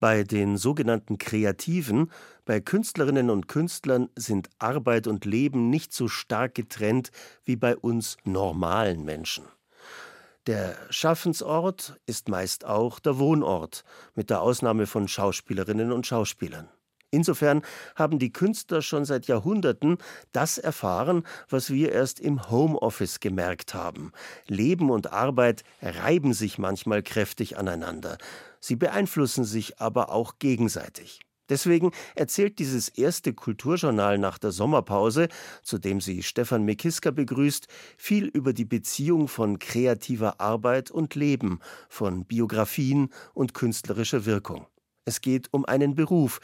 Bei den sogenannten Kreativen, bei Künstlerinnen und Künstlern sind Arbeit und Leben nicht so stark getrennt wie bei uns normalen Menschen. Der Schaffensort ist meist auch der Wohnort, mit der Ausnahme von Schauspielerinnen und Schauspielern. Insofern haben die Künstler schon seit Jahrhunderten das erfahren, was wir erst im Homeoffice gemerkt haben. Leben und Arbeit reiben sich manchmal kräftig aneinander. Sie beeinflussen sich aber auch gegenseitig. Deswegen erzählt dieses erste Kulturjournal nach der Sommerpause, zu dem sie Stefan Mekiska begrüßt, viel über die Beziehung von kreativer Arbeit und Leben, von Biografien und künstlerischer Wirkung. Es geht um einen Beruf,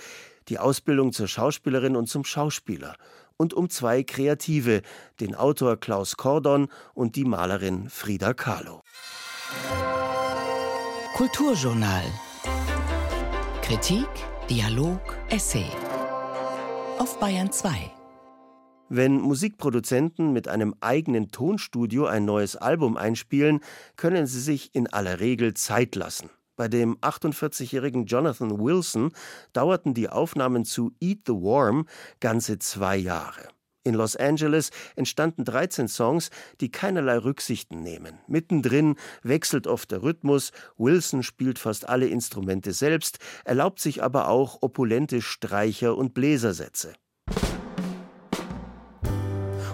die Ausbildung zur Schauspielerin und zum Schauspieler und um zwei Kreative, den Autor Klaus Kordon und die Malerin Frida Kahlo. Kulturjournal. Kritik, Dialog, Essay. Auf Bayern 2. Wenn Musikproduzenten mit einem eigenen Tonstudio ein neues Album einspielen, können sie sich in aller Regel Zeit lassen. Bei dem 48-jährigen Jonathan Wilson dauerten die Aufnahmen zu Eat the Worm ganze zwei Jahre. In Los Angeles entstanden 13 Songs, die keinerlei Rücksichten nehmen. Mittendrin wechselt oft der Rhythmus, Wilson spielt fast alle Instrumente selbst, erlaubt sich aber auch opulente Streicher- und Bläsersätze.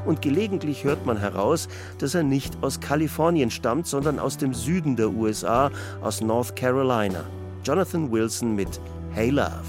Und gelegentlich hört man heraus, dass er nicht aus Kalifornien stammt, sondern aus dem Süden der USA, aus North Carolina. Jonathan Wilson mit Hey Love.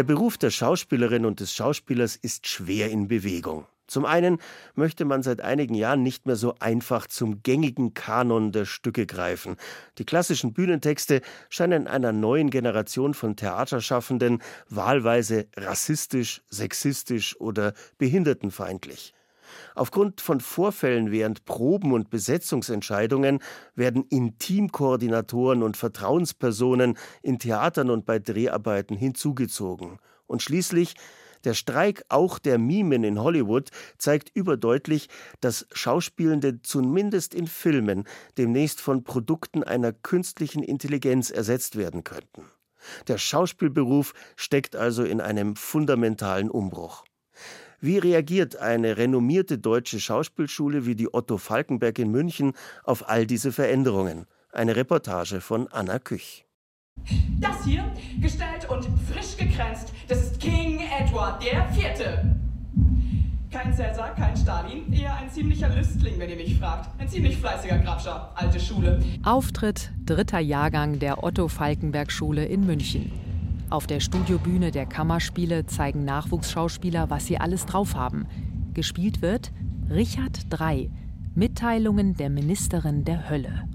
Der Beruf der Schauspielerin und des Schauspielers ist schwer in Bewegung. Zum einen möchte man seit einigen Jahren nicht mehr so einfach zum gängigen Kanon der Stücke greifen. Die klassischen Bühnentexte scheinen einer neuen Generation von Theaterschaffenden wahlweise rassistisch, sexistisch oder behindertenfeindlich. Aufgrund von Vorfällen während Proben und Besetzungsentscheidungen werden Intimkoordinatoren und Vertrauenspersonen in Theatern und bei Dreharbeiten hinzugezogen. Und schließlich Der Streik auch der Mimen in Hollywood zeigt überdeutlich, dass Schauspielende zumindest in Filmen demnächst von Produkten einer künstlichen Intelligenz ersetzt werden könnten. Der Schauspielberuf steckt also in einem fundamentalen Umbruch. Wie reagiert eine renommierte deutsche Schauspielschule wie die Otto Falkenberg in München auf all diese Veränderungen? Eine Reportage von Anna Küch. Das hier, gestellt und frisch gekränzt, das ist King Edward IV. Kein Cäsar, kein Stalin, eher ein ziemlicher Lüstling, wenn ihr mich fragt. Ein ziemlich fleißiger Grabscher, alte Schule. Auftritt dritter Jahrgang der Otto Falkenberg Schule in München. Auf der Studiobühne der Kammerspiele zeigen Nachwuchsschauspieler, was sie alles drauf haben. Gespielt wird Richard III, Mitteilungen der Ministerin der Hölle.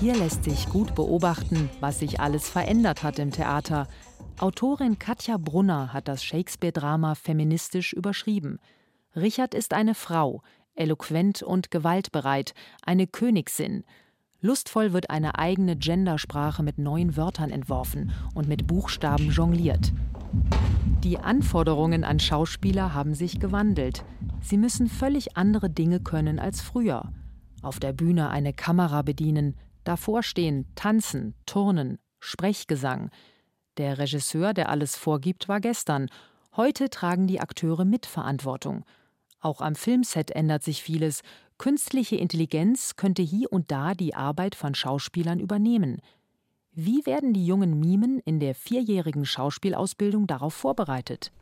Hier lässt sich gut beobachten, was sich alles verändert hat im Theater. Autorin Katja Brunner hat das Shakespeare-Drama feministisch überschrieben. Richard ist eine Frau, eloquent und gewaltbereit, eine Königsin. Lustvoll wird eine eigene Gendersprache mit neuen Wörtern entworfen und mit Buchstaben jongliert. Die Anforderungen an Schauspieler haben sich gewandelt. Sie müssen völlig andere Dinge können als früher. Auf der Bühne eine Kamera bedienen, davor stehen, tanzen, turnen, Sprechgesang. Der Regisseur, der alles vorgibt, war gestern. Heute tragen die Akteure Mitverantwortung. Auch am Filmset ändert sich vieles. Künstliche Intelligenz könnte hier und da die Arbeit von Schauspielern übernehmen. Wie werden die jungen Mimen in der vierjährigen Schauspielausbildung darauf vorbereitet?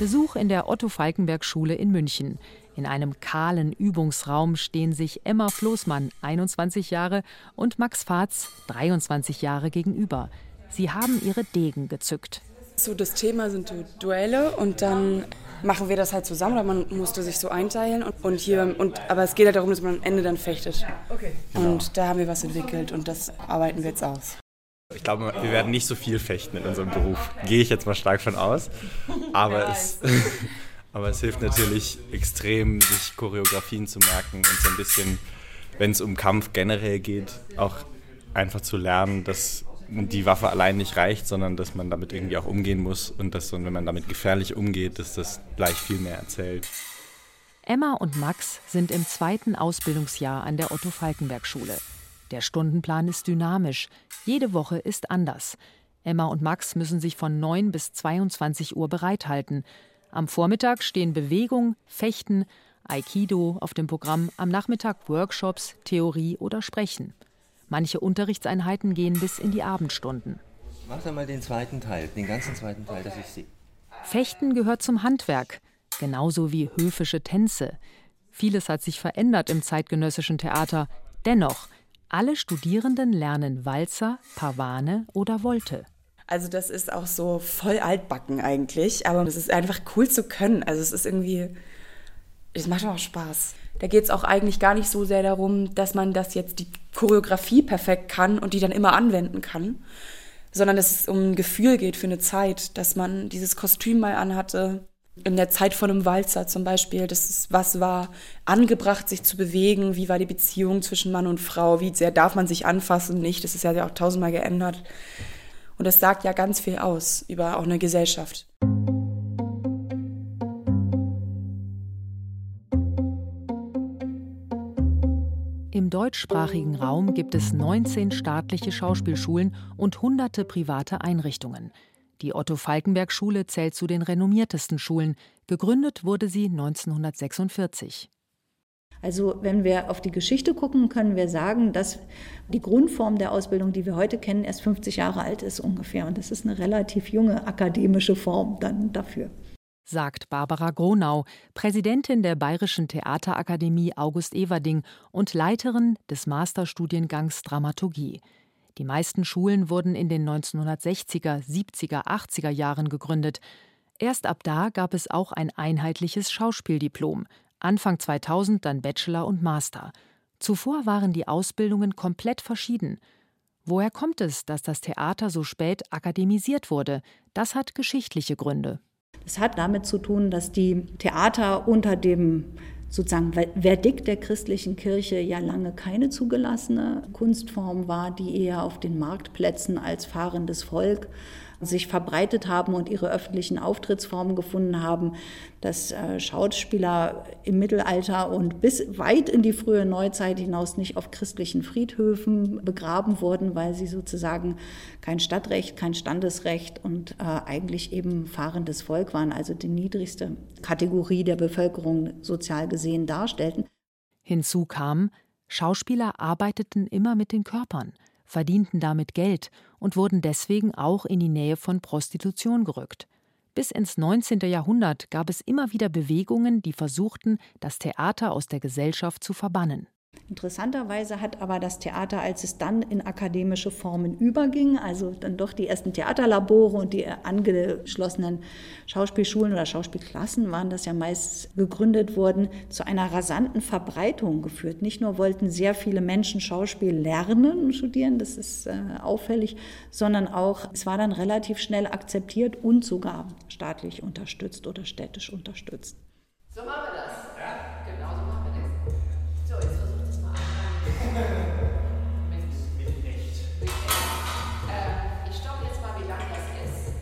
Besuch in der Otto Falkenberg Schule in München. In einem kahlen Übungsraum stehen sich Emma Floßmann, 21 Jahre, und Max Fatz, 23 Jahre, gegenüber. Sie haben ihre Degen gezückt. So, das Thema sind Duelle und dann machen wir das halt zusammen oder man musste sich so einteilen und, und hier und aber es geht halt darum, dass man am Ende dann fechtet. Okay. Und da haben wir was entwickelt und das arbeiten wir jetzt aus. Ich glaube, wir werden nicht so viel fechten in unserem Beruf. Gehe ich jetzt mal stark von aus. Aber es, aber es hilft natürlich extrem, sich Choreografien zu merken und so ein bisschen, wenn es um Kampf generell geht, auch einfach zu lernen, dass die Waffe allein nicht reicht, sondern dass man damit irgendwie auch umgehen muss und dass, wenn man damit gefährlich umgeht, dass das gleich viel mehr erzählt. Emma und Max sind im zweiten Ausbildungsjahr an der Otto Falkenberg Schule. Der Stundenplan ist dynamisch. Jede Woche ist anders. Emma und Max müssen sich von 9 bis 22 Uhr bereithalten. Am Vormittag stehen Bewegung, Fechten, Aikido auf dem Programm, am Nachmittag Workshops, Theorie oder Sprechen. Manche Unterrichtseinheiten gehen bis in die Abendstunden. Mach doch mal den zweiten Teil, den ganzen zweiten Teil, dass ich sehe. Fechten gehört zum Handwerk, genauso wie höfische Tänze. Vieles hat sich verändert im zeitgenössischen Theater. Dennoch, alle Studierenden lernen Walzer, Pavane oder Volte. Also das ist auch so voll altbacken eigentlich, aber es ist einfach cool zu können. Also es ist irgendwie, es macht auch Spaß. Da geht es auch eigentlich gar nicht so sehr darum, dass man das jetzt die Choreografie perfekt kann und die dann immer anwenden kann, sondern dass es um ein Gefühl geht für eine Zeit, dass man dieses Kostüm mal anhatte. In der Zeit von einem Walzer zum Beispiel, dass es was war, angebracht, sich zu bewegen, wie war die Beziehung zwischen Mann und Frau, wie sehr darf man sich anfassen, nicht, das ist ja auch tausendmal geändert. Und das sagt ja ganz viel aus über auch eine Gesellschaft. Im deutschsprachigen Raum gibt es 19 staatliche Schauspielschulen und hunderte private Einrichtungen. Die Otto Falkenberg Schule zählt zu den renommiertesten Schulen. Gegründet wurde sie 1946. Also wenn wir auf die Geschichte gucken, können wir sagen, dass die Grundform der Ausbildung, die wir heute kennen, erst 50 Jahre alt ist ungefähr. Und das ist eine relativ junge akademische Form dann dafür sagt Barbara Gronau, Präsidentin der Bayerischen Theaterakademie August Everding und Leiterin des Masterstudiengangs Dramaturgie. Die meisten Schulen wurden in den 1960er, 70er, 80er Jahren gegründet. Erst ab da gab es auch ein einheitliches Schauspieldiplom, Anfang 2000 dann Bachelor und Master. Zuvor waren die Ausbildungen komplett verschieden. Woher kommt es, dass das Theater so spät akademisiert wurde? Das hat geschichtliche Gründe. Es hat damit zu tun, dass die Theater unter dem sozusagen Verdikt der christlichen Kirche ja lange keine zugelassene Kunstform war, die eher auf den Marktplätzen als fahrendes Volk sich verbreitet haben und ihre öffentlichen Auftrittsformen gefunden haben, dass äh, Schauspieler im Mittelalter und bis weit in die frühe Neuzeit hinaus nicht auf christlichen Friedhöfen begraben wurden, weil sie sozusagen kein Stadtrecht, kein Standesrecht und äh, eigentlich eben fahrendes Volk waren, also die niedrigste Kategorie der Bevölkerung sozial gesehen darstellten. Hinzu kam, Schauspieler arbeiteten immer mit den Körpern verdienten damit Geld und wurden deswegen auch in die Nähe von Prostitution gerückt. Bis ins 19. Jahrhundert gab es immer wieder Bewegungen, die versuchten, das Theater aus der Gesellschaft zu verbannen. Interessanterweise hat aber das Theater, als es dann in akademische Formen überging, also dann doch die ersten Theaterlabore und die angeschlossenen Schauspielschulen oder Schauspielklassen waren das ja meist gegründet worden, zu einer rasanten Verbreitung geführt. Nicht nur wollten sehr viele Menschen Schauspiel lernen und studieren, das ist äh, auffällig, sondern auch, es war dann relativ schnell akzeptiert und sogar staatlich unterstützt oder städtisch unterstützt. So machen wir das.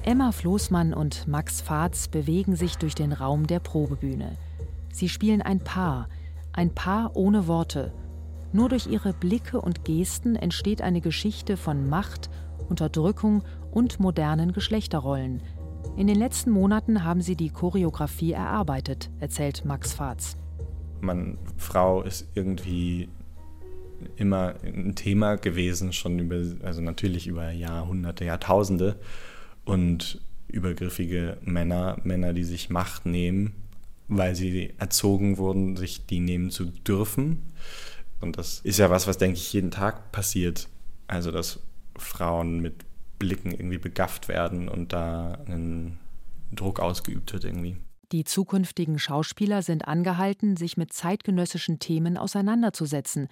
Emma Floßmann und Max Fahrz bewegen sich durch den Raum der Probebühne. Sie spielen ein Paar, ein Paar ohne Worte. Nur durch ihre Blicke und Gesten entsteht eine Geschichte von Macht, Unterdrückung und modernen Geschlechterrollen. In den letzten Monaten haben sie die Choreografie erarbeitet, erzählt Max Fahrz. Man, Frau ist irgendwie immer ein Thema gewesen, schon über, also natürlich über Jahrhunderte, Jahrtausende und übergriffige Männer, Männer, die sich Macht nehmen, weil sie erzogen wurden, sich die nehmen zu dürfen. Und das ist ja was, was, denke ich, jeden Tag passiert. Also, dass Frauen mit Blicken irgendwie begafft werden und da ein Druck ausgeübt wird irgendwie. Die zukünftigen Schauspieler sind angehalten, sich mit zeitgenössischen Themen auseinanderzusetzen.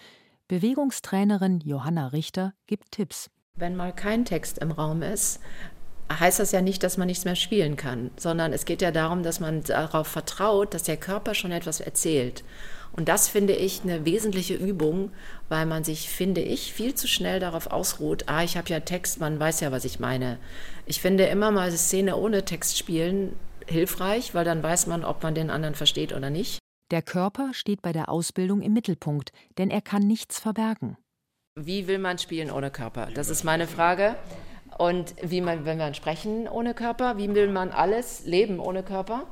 Bewegungstrainerin Johanna Richter gibt Tipps. Wenn mal kein Text im Raum ist, heißt das ja nicht, dass man nichts mehr spielen kann, sondern es geht ja darum, dass man darauf vertraut, dass der Körper schon etwas erzählt. Und das finde ich eine wesentliche Übung, weil man sich, finde ich, viel zu schnell darauf ausruht, ah, ich habe ja Text, man weiß ja, was ich meine. Ich finde immer mal eine Szene ohne Text spielen hilfreich, weil dann weiß man, ob man den anderen versteht oder nicht. Der Körper steht bei der Ausbildung im Mittelpunkt, denn er kann nichts verbergen. Wie will man spielen ohne Körper? Das ist meine Frage. Und wie man, wenn man sprechen ohne Körper, wie will man alles leben ohne Körper?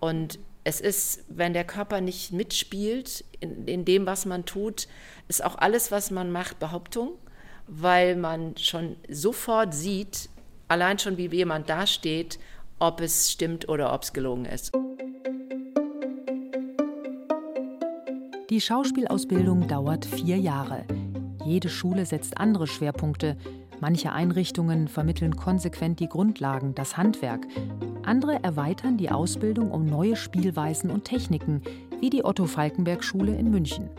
Und es ist, wenn der Körper nicht mitspielt in, in dem, was man tut, ist auch alles, was man macht, Behauptung, weil man schon sofort sieht, allein schon wie jemand dasteht, ob es stimmt oder ob es gelogen ist. Die Schauspielausbildung dauert vier Jahre. Jede Schule setzt andere Schwerpunkte. Manche Einrichtungen vermitteln konsequent die Grundlagen, das Handwerk. Andere erweitern die Ausbildung um neue Spielweisen und Techniken, wie die Otto Falkenberg Schule in München.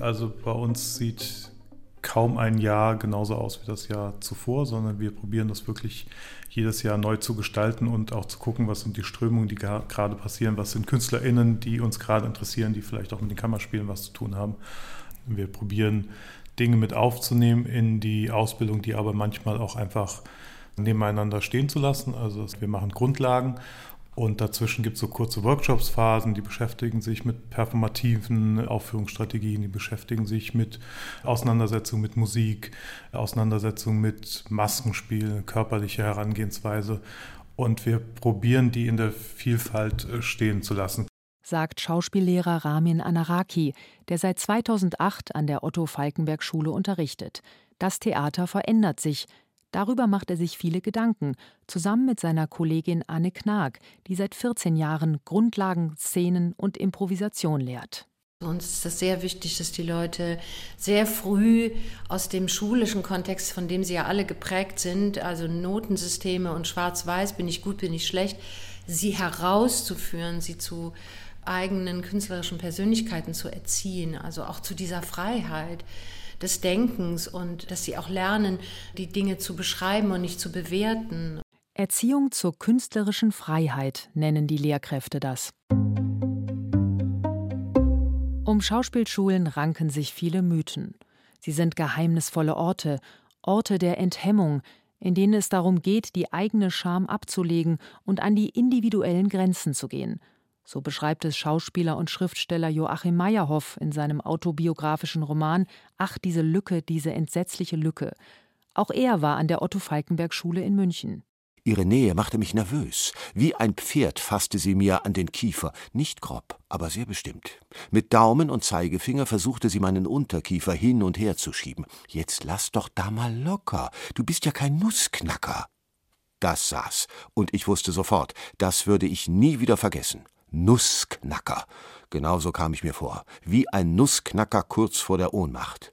Also bei uns sieht kaum ein Jahr genauso aus wie das Jahr zuvor, sondern wir probieren das wirklich jedes Jahr neu zu gestalten und auch zu gucken, was sind die Strömungen, die gerade passieren, was sind KünstlerInnen, die uns gerade interessieren, die vielleicht auch mit den Kammerspielen was zu tun haben. Wir probieren Dinge mit aufzunehmen in die Ausbildung, die aber manchmal auch einfach nebeneinander stehen zu lassen. Also wir machen Grundlagen und dazwischen gibt es so kurze Workshops-Phasen, die beschäftigen sich mit performativen Aufführungsstrategien, die beschäftigen sich mit Auseinandersetzung mit Musik, Auseinandersetzung mit Maskenspiel, körperliche Herangehensweise. Und wir probieren die in der Vielfalt äh, stehen zu lassen sagt Schauspiellehrer Ramin Anaraki, der seit 2008 an der Otto Falkenberg Schule unterrichtet. Das Theater verändert sich. Darüber macht er sich viele Gedanken, zusammen mit seiner Kollegin Anne Knag, die seit 14 Jahren Grundlagen, Szenen und Improvisation lehrt. Uns ist es sehr wichtig, dass die Leute sehr früh aus dem schulischen Kontext, von dem sie ja alle geprägt sind, also Notensysteme und Schwarz-Weiß, bin ich gut, bin ich schlecht, sie herauszuführen, sie zu eigenen künstlerischen Persönlichkeiten zu erziehen, also auch zu dieser Freiheit des Denkens und dass sie auch lernen, die Dinge zu beschreiben und nicht zu bewerten. Erziehung zur künstlerischen Freiheit nennen die Lehrkräfte das. Um Schauspielschulen ranken sich viele Mythen. Sie sind geheimnisvolle Orte, Orte der Enthemmung, in denen es darum geht, die eigene Scham abzulegen und an die individuellen Grenzen zu gehen. So beschreibt es Schauspieler und Schriftsteller Joachim Meyerhoff in seinem autobiografischen Roman Ach, diese Lücke, diese entsetzliche Lücke. Auch er war an der Otto Falkenberg Schule in München. Ihre Nähe machte mich nervös. Wie ein Pferd fasste sie mir an den Kiefer, nicht grob, aber sehr bestimmt. Mit Daumen und Zeigefinger versuchte sie meinen Unterkiefer hin und her zu schieben. Jetzt lass doch da mal locker. Du bist ja kein Nussknacker. Das saß, und ich wusste sofort, das würde ich nie wieder vergessen. Nussknacker. Genauso kam ich mir vor, wie ein Nussknacker kurz vor der Ohnmacht.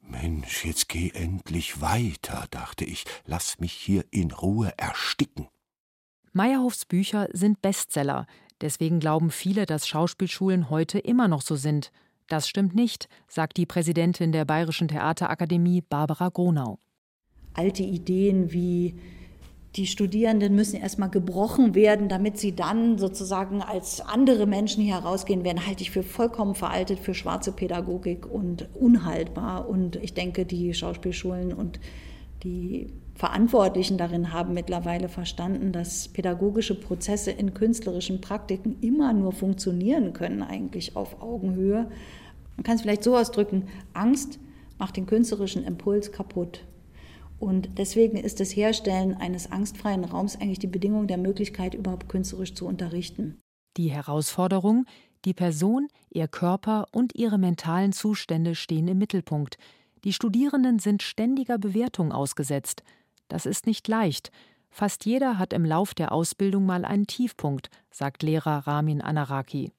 Mensch, jetzt geh endlich weiter, dachte ich, lass mich hier in Ruhe ersticken. Meyerhofs Bücher sind Bestseller, deswegen glauben viele, dass Schauspielschulen heute immer noch so sind. Das stimmt nicht, sagt die Präsidentin der Bayerischen Theaterakademie Barbara Gronau. Alte Ideen wie die Studierenden müssen erstmal gebrochen werden, damit sie dann sozusagen als andere Menschen hier herausgehen werden, halte ich für vollkommen veraltet, für schwarze Pädagogik und unhaltbar. Und ich denke, die Schauspielschulen und die Verantwortlichen darin haben mittlerweile verstanden, dass pädagogische Prozesse in künstlerischen Praktiken immer nur funktionieren können, eigentlich auf Augenhöhe. Man kann es vielleicht so ausdrücken, Angst macht den künstlerischen Impuls kaputt. Und deswegen ist das Herstellen eines angstfreien Raums eigentlich die Bedingung der Möglichkeit, überhaupt künstlerisch zu unterrichten. Die Herausforderung, die Person, ihr Körper und ihre mentalen Zustände stehen im Mittelpunkt. Die Studierenden sind ständiger Bewertung ausgesetzt. Das ist nicht leicht. Fast jeder hat im Lauf der Ausbildung mal einen Tiefpunkt, sagt Lehrer Ramin Anaraki.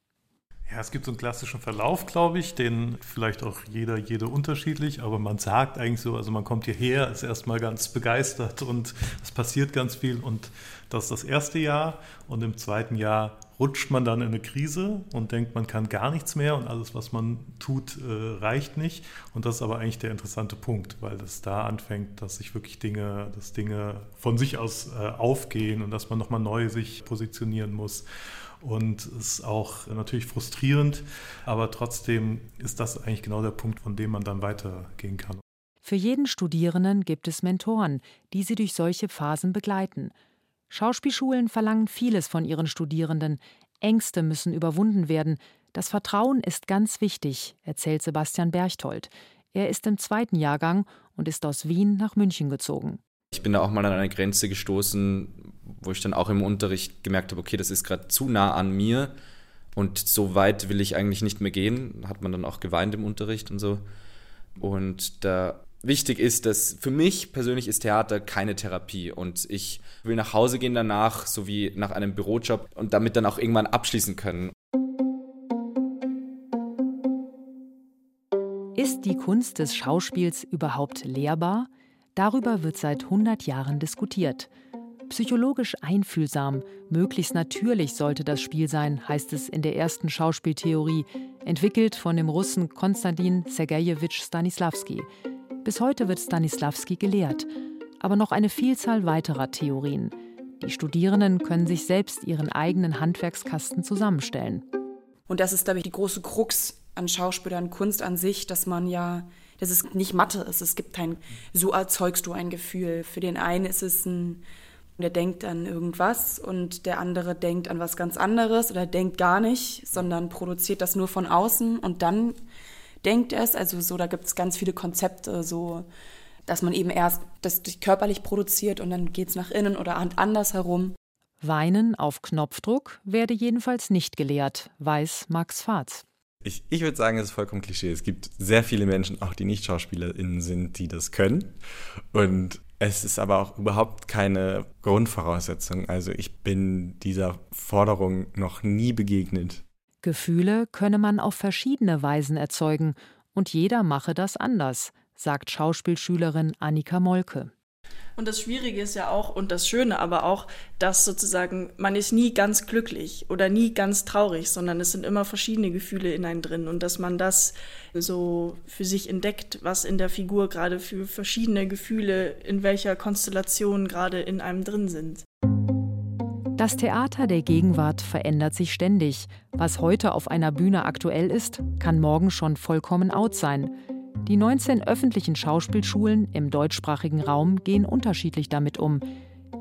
Ja, es gibt so einen klassischen Verlauf, glaube ich, den vielleicht auch jeder, jede unterschiedlich, aber man sagt eigentlich so, also man kommt hierher, ist erstmal ganz begeistert und es passiert ganz viel und das ist das erste Jahr und im zweiten Jahr rutscht man dann in eine Krise und denkt, man kann gar nichts mehr und alles, was man tut, äh, reicht nicht. Und das ist aber eigentlich der interessante Punkt, weil es da anfängt, dass sich wirklich Dinge, dass Dinge von sich aus äh, aufgehen und dass man nochmal neu sich positionieren muss. Und es ist auch natürlich frustrierend, aber trotzdem ist das eigentlich genau der Punkt, von dem man dann weitergehen kann. Für jeden Studierenden gibt es Mentoren, die sie durch solche Phasen begleiten. Schauspielschulen verlangen vieles von ihren Studierenden. Ängste müssen überwunden werden. Das Vertrauen ist ganz wichtig, erzählt Sebastian Berchtold. Er ist im zweiten Jahrgang und ist aus Wien nach München gezogen. Ich bin da auch mal an eine Grenze gestoßen, wo ich dann auch im Unterricht gemerkt habe, okay, das ist gerade zu nah an mir und so weit will ich eigentlich nicht mehr gehen. Hat man dann auch geweint im Unterricht und so. Und da wichtig ist, dass für mich persönlich ist Theater keine Therapie und ich will nach Hause gehen danach, so wie nach einem Bürojob und damit dann auch irgendwann abschließen können. Ist die Kunst des Schauspiels überhaupt lehrbar? Darüber wird seit 100 Jahren diskutiert. Psychologisch einfühlsam, möglichst natürlich sollte das Spiel sein, heißt es in der ersten Schauspieltheorie, entwickelt von dem Russen Konstantin Sergejewitsch Stanislavski. Bis heute wird Stanislavski gelehrt, aber noch eine Vielzahl weiterer Theorien. Die Studierenden können sich selbst ihren eigenen Handwerkskasten zusammenstellen. Und das ist, glaube ich, die große Krux an Schauspielern, Kunst an sich, dass man ja dass es nicht Mathe ist. Es gibt kein, so erzeugst du ein Gefühl. Für den einen ist es ein, der denkt an irgendwas und der andere denkt an was ganz anderes oder denkt gar nicht, sondern produziert das nur von außen und dann denkt es. Also so, da gibt es ganz viele Konzepte, so dass man eben erst das körperlich produziert und dann geht es nach innen oder andersherum. Weinen auf Knopfdruck werde jedenfalls nicht gelehrt, weiß Max Fatz. Ich, ich würde sagen, es ist vollkommen Klischee. Es gibt sehr viele Menschen, auch die nicht SchauspielerInnen sind, die das können. Und es ist aber auch überhaupt keine Grundvoraussetzung. Also ich bin dieser Forderung noch nie begegnet. Gefühle könne man auf verschiedene Weisen erzeugen und jeder mache das anders, sagt Schauspielschülerin Annika Molke. Und das Schwierige ist ja auch und das Schöne aber auch, dass sozusagen man ist nie ganz glücklich oder nie ganz traurig, sondern es sind immer verschiedene Gefühle in einem drin und dass man das so für sich entdeckt, was in der Figur gerade für verschiedene Gefühle in welcher Konstellation gerade in einem drin sind. Das Theater der Gegenwart verändert sich ständig. Was heute auf einer Bühne aktuell ist, kann morgen schon vollkommen out sein. Die 19 öffentlichen Schauspielschulen im deutschsprachigen Raum gehen unterschiedlich damit um.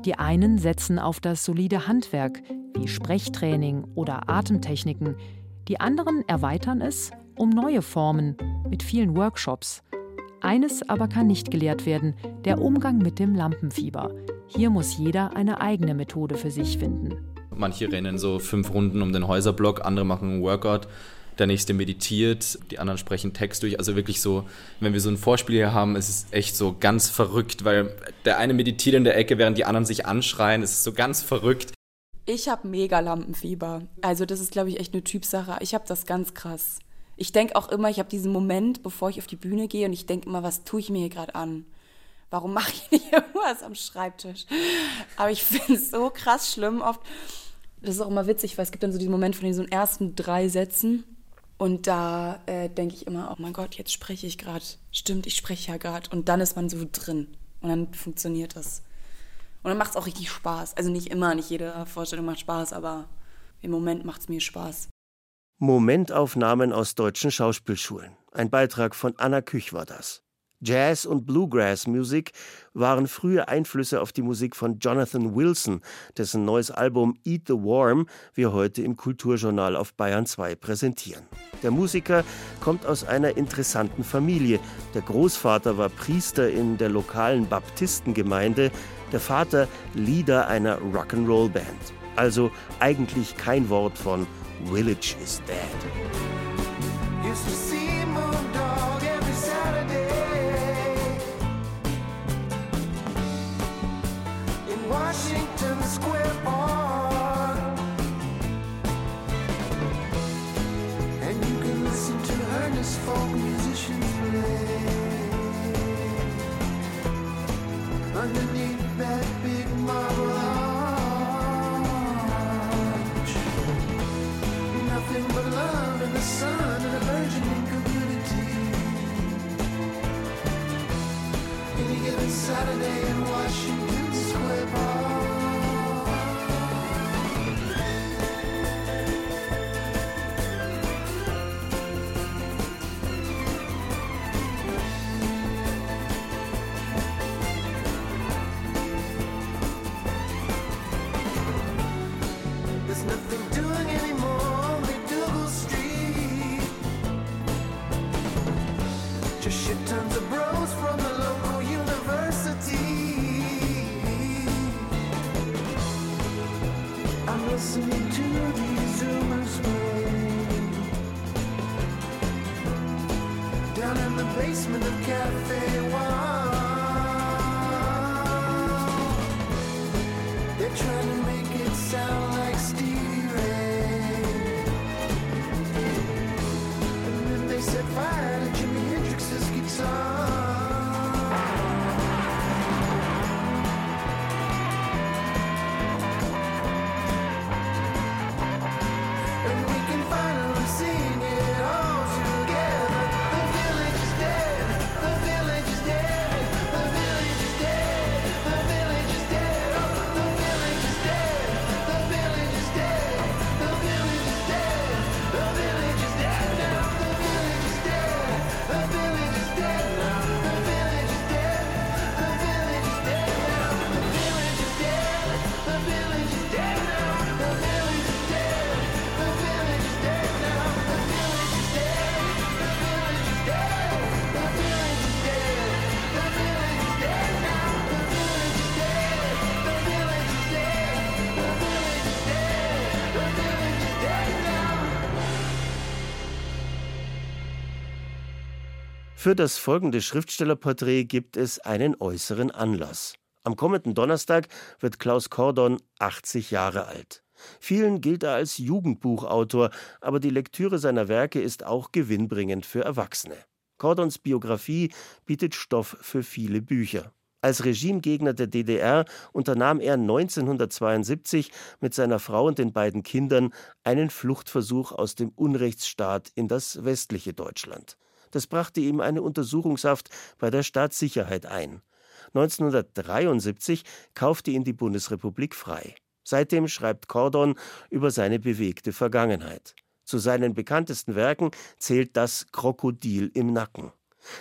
Die einen setzen auf das solide Handwerk wie Sprechtraining oder Atemtechniken. Die anderen erweitern es um neue Formen mit vielen Workshops. Eines aber kann nicht gelehrt werden, der Umgang mit dem Lampenfieber. Hier muss jeder eine eigene Methode für sich finden. Manche rennen so fünf Runden um den Häuserblock, andere machen einen Workout, der nächste meditiert, die anderen sprechen Text durch. Also wirklich so, wenn wir so ein Vorspiel hier haben, ist es echt so ganz verrückt, weil der eine meditiert in der Ecke, während die anderen sich anschreien. Es ist so ganz verrückt. Ich habe mega Lampenfieber. Also das ist, glaube ich, echt eine Typsache. Ich habe das ganz krass. Ich denke auch immer, ich habe diesen Moment, bevor ich auf die Bühne gehe und ich denke immer, was tue ich mir hier gerade an? warum mache ich nicht irgendwas am Schreibtisch? Aber ich finde es so krass schlimm oft. Das ist auch immer witzig, weil es gibt dann so diesen Moment von diesen ersten drei Sätzen. Und da äh, denke ich immer, oh mein Gott, jetzt spreche ich gerade. Stimmt, ich spreche ja gerade. Und dann ist man so drin. Und dann funktioniert das. Und dann macht es auch richtig Spaß. Also nicht immer, nicht jede Vorstellung macht Spaß, aber im Moment macht es mir Spaß. Momentaufnahmen aus deutschen Schauspielschulen. Ein Beitrag von Anna Küch war das. Jazz und Bluegrass-Musik waren frühe Einflüsse auf die Musik von Jonathan Wilson, dessen neues Album Eat the Worm wir heute im Kulturjournal auf Bayern 2 präsentieren. Der Musiker kommt aus einer interessanten Familie. Der Großvater war Priester in der lokalen Baptistengemeinde, der Vater Leader einer Rock'n'Roll-Band. Also eigentlich kein Wort von Village is Dead. Underneath basement of Cafe One. They're trying to make it sound. Für das folgende Schriftstellerporträt gibt es einen äußeren Anlass. Am kommenden Donnerstag wird Klaus Kordon 80 Jahre alt. Vielen gilt er als Jugendbuchautor, aber die Lektüre seiner Werke ist auch gewinnbringend für Erwachsene. Kordons Biografie bietet Stoff für viele Bücher. Als Regimegegner der DDR unternahm er 1972 mit seiner Frau und den beiden Kindern einen Fluchtversuch aus dem Unrechtsstaat in das westliche Deutschland. Das brachte ihm eine Untersuchungshaft bei der Staatssicherheit ein. 1973 kaufte ihn die Bundesrepublik frei. Seitdem schreibt Cordon über seine bewegte Vergangenheit. Zu seinen bekanntesten Werken zählt das Krokodil im Nacken.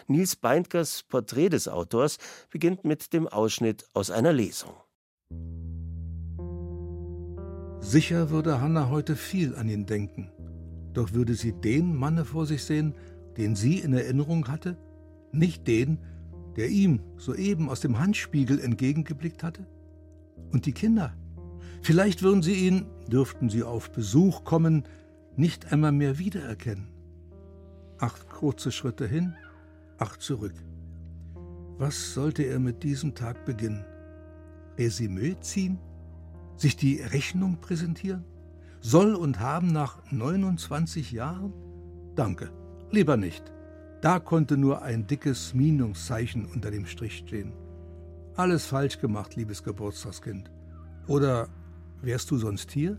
Nils Beindkers Porträt des Autors beginnt mit dem Ausschnitt aus einer Lesung. Sicher würde Hanna heute viel an ihn denken. Doch würde sie den Manne vor sich sehen, den sie in Erinnerung hatte, nicht den, der ihm soeben aus dem Handspiegel entgegengeblickt hatte? Und die Kinder? Vielleicht würden sie ihn, dürften sie auf Besuch kommen, nicht einmal mehr wiedererkennen. Acht kurze Schritte hin, acht zurück. Was sollte er mit diesem Tag beginnen? Resümee ziehen? Sich die Rechnung präsentieren? Soll und haben nach 29 Jahren? Danke, lieber nicht. Da konnte nur ein dickes Minuszeichen unter dem Strich stehen. Alles falsch gemacht, liebes Geburtstagskind. Oder wärst du sonst hier?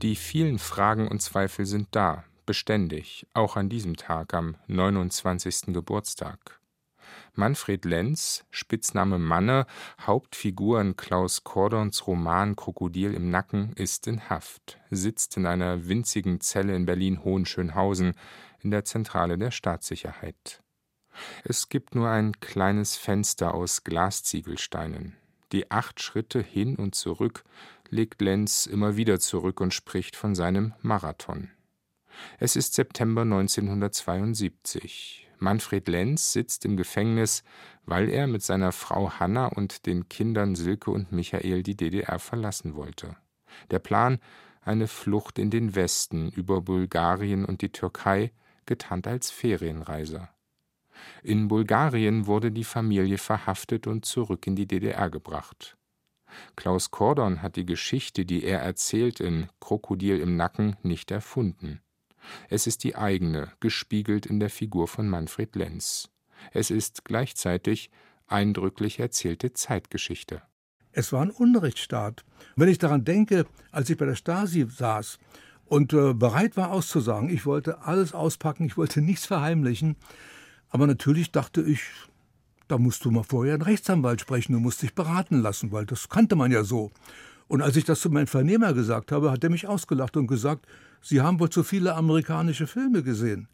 Die vielen Fragen und Zweifel sind da, beständig, auch an diesem Tag, am 29. Geburtstag. Manfred Lenz, Spitzname Manne, Hauptfigur in Klaus Kordons Roman Krokodil im Nacken, ist in Haft, sitzt in einer winzigen Zelle in Berlin-Hohenschönhausen in der Zentrale der Staatssicherheit. Es gibt nur ein kleines Fenster aus Glasziegelsteinen. Die acht Schritte hin und zurück legt Lenz immer wieder zurück und spricht von seinem Marathon. Es ist September 1972. Manfred Lenz sitzt im Gefängnis, weil er mit seiner Frau Hanna und den Kindern Silke und Michael die DDR verlassen wollte. Der Plan eine Flucht in den Westen über Bulgarien und die Türkei, getarnt als Ferienreise. In Bulgarien wurde die Familie verhaftet und zurück in die DDR gebracht. Klaus Kordon hat die Geschichte, die er erzählt in Krokodil im Nacken, nicht erfunden. Es ist die eigene, gespiegelt in der Figur von Manfred Lenz. Es ist gleichzeitig eindrücklich erzählte Zeitgeschichte. Es war ein Unrechtsstaat. Wenn ich daran denke, als ich bei der Stasi saß und äh, bereit war auszusagen, ich wollte alles auspacken, ich wollte nichts verheimlichen, aber natürlich dachte ich, da musst du mal vorher einen Rechtsanwalt sprechen, du musst dich beraten lassen, weil das kannte man ja so. Und als ich das zu meinem Vernehmer gesagt habe, hat er mich ausgelacht und gesagt, Sie haben wohl zu viele amerikanische Filme gesehen.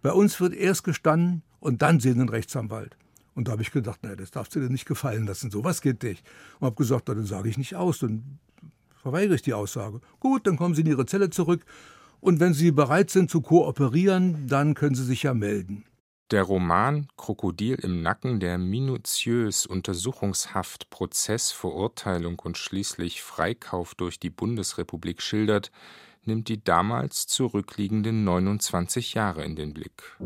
Bei uns wird erst gestanden und dann sehen einen Rechtsanwalt. Und da habe ich gedacht, naja, das darfst du dir nicht gefallen lassen, sowas geht nicht. Und habe gesagt, dann sage ich nicht aus, dann verweigere ich die Aussage. Gut, dann kommen Sie in Ihre Zelle zurück und wenn Sie bereit sind zu kooperieren, dann können Sie sich ja melden. Der Roman Krokodil im Nacken, der minutiös Untersuchungshaft, Prozess, Verurteilung und schließlich Freikauf durch die Bundesrepublik schildert, nimmt die damals zurückliegenden 29 Jahre in den Blick.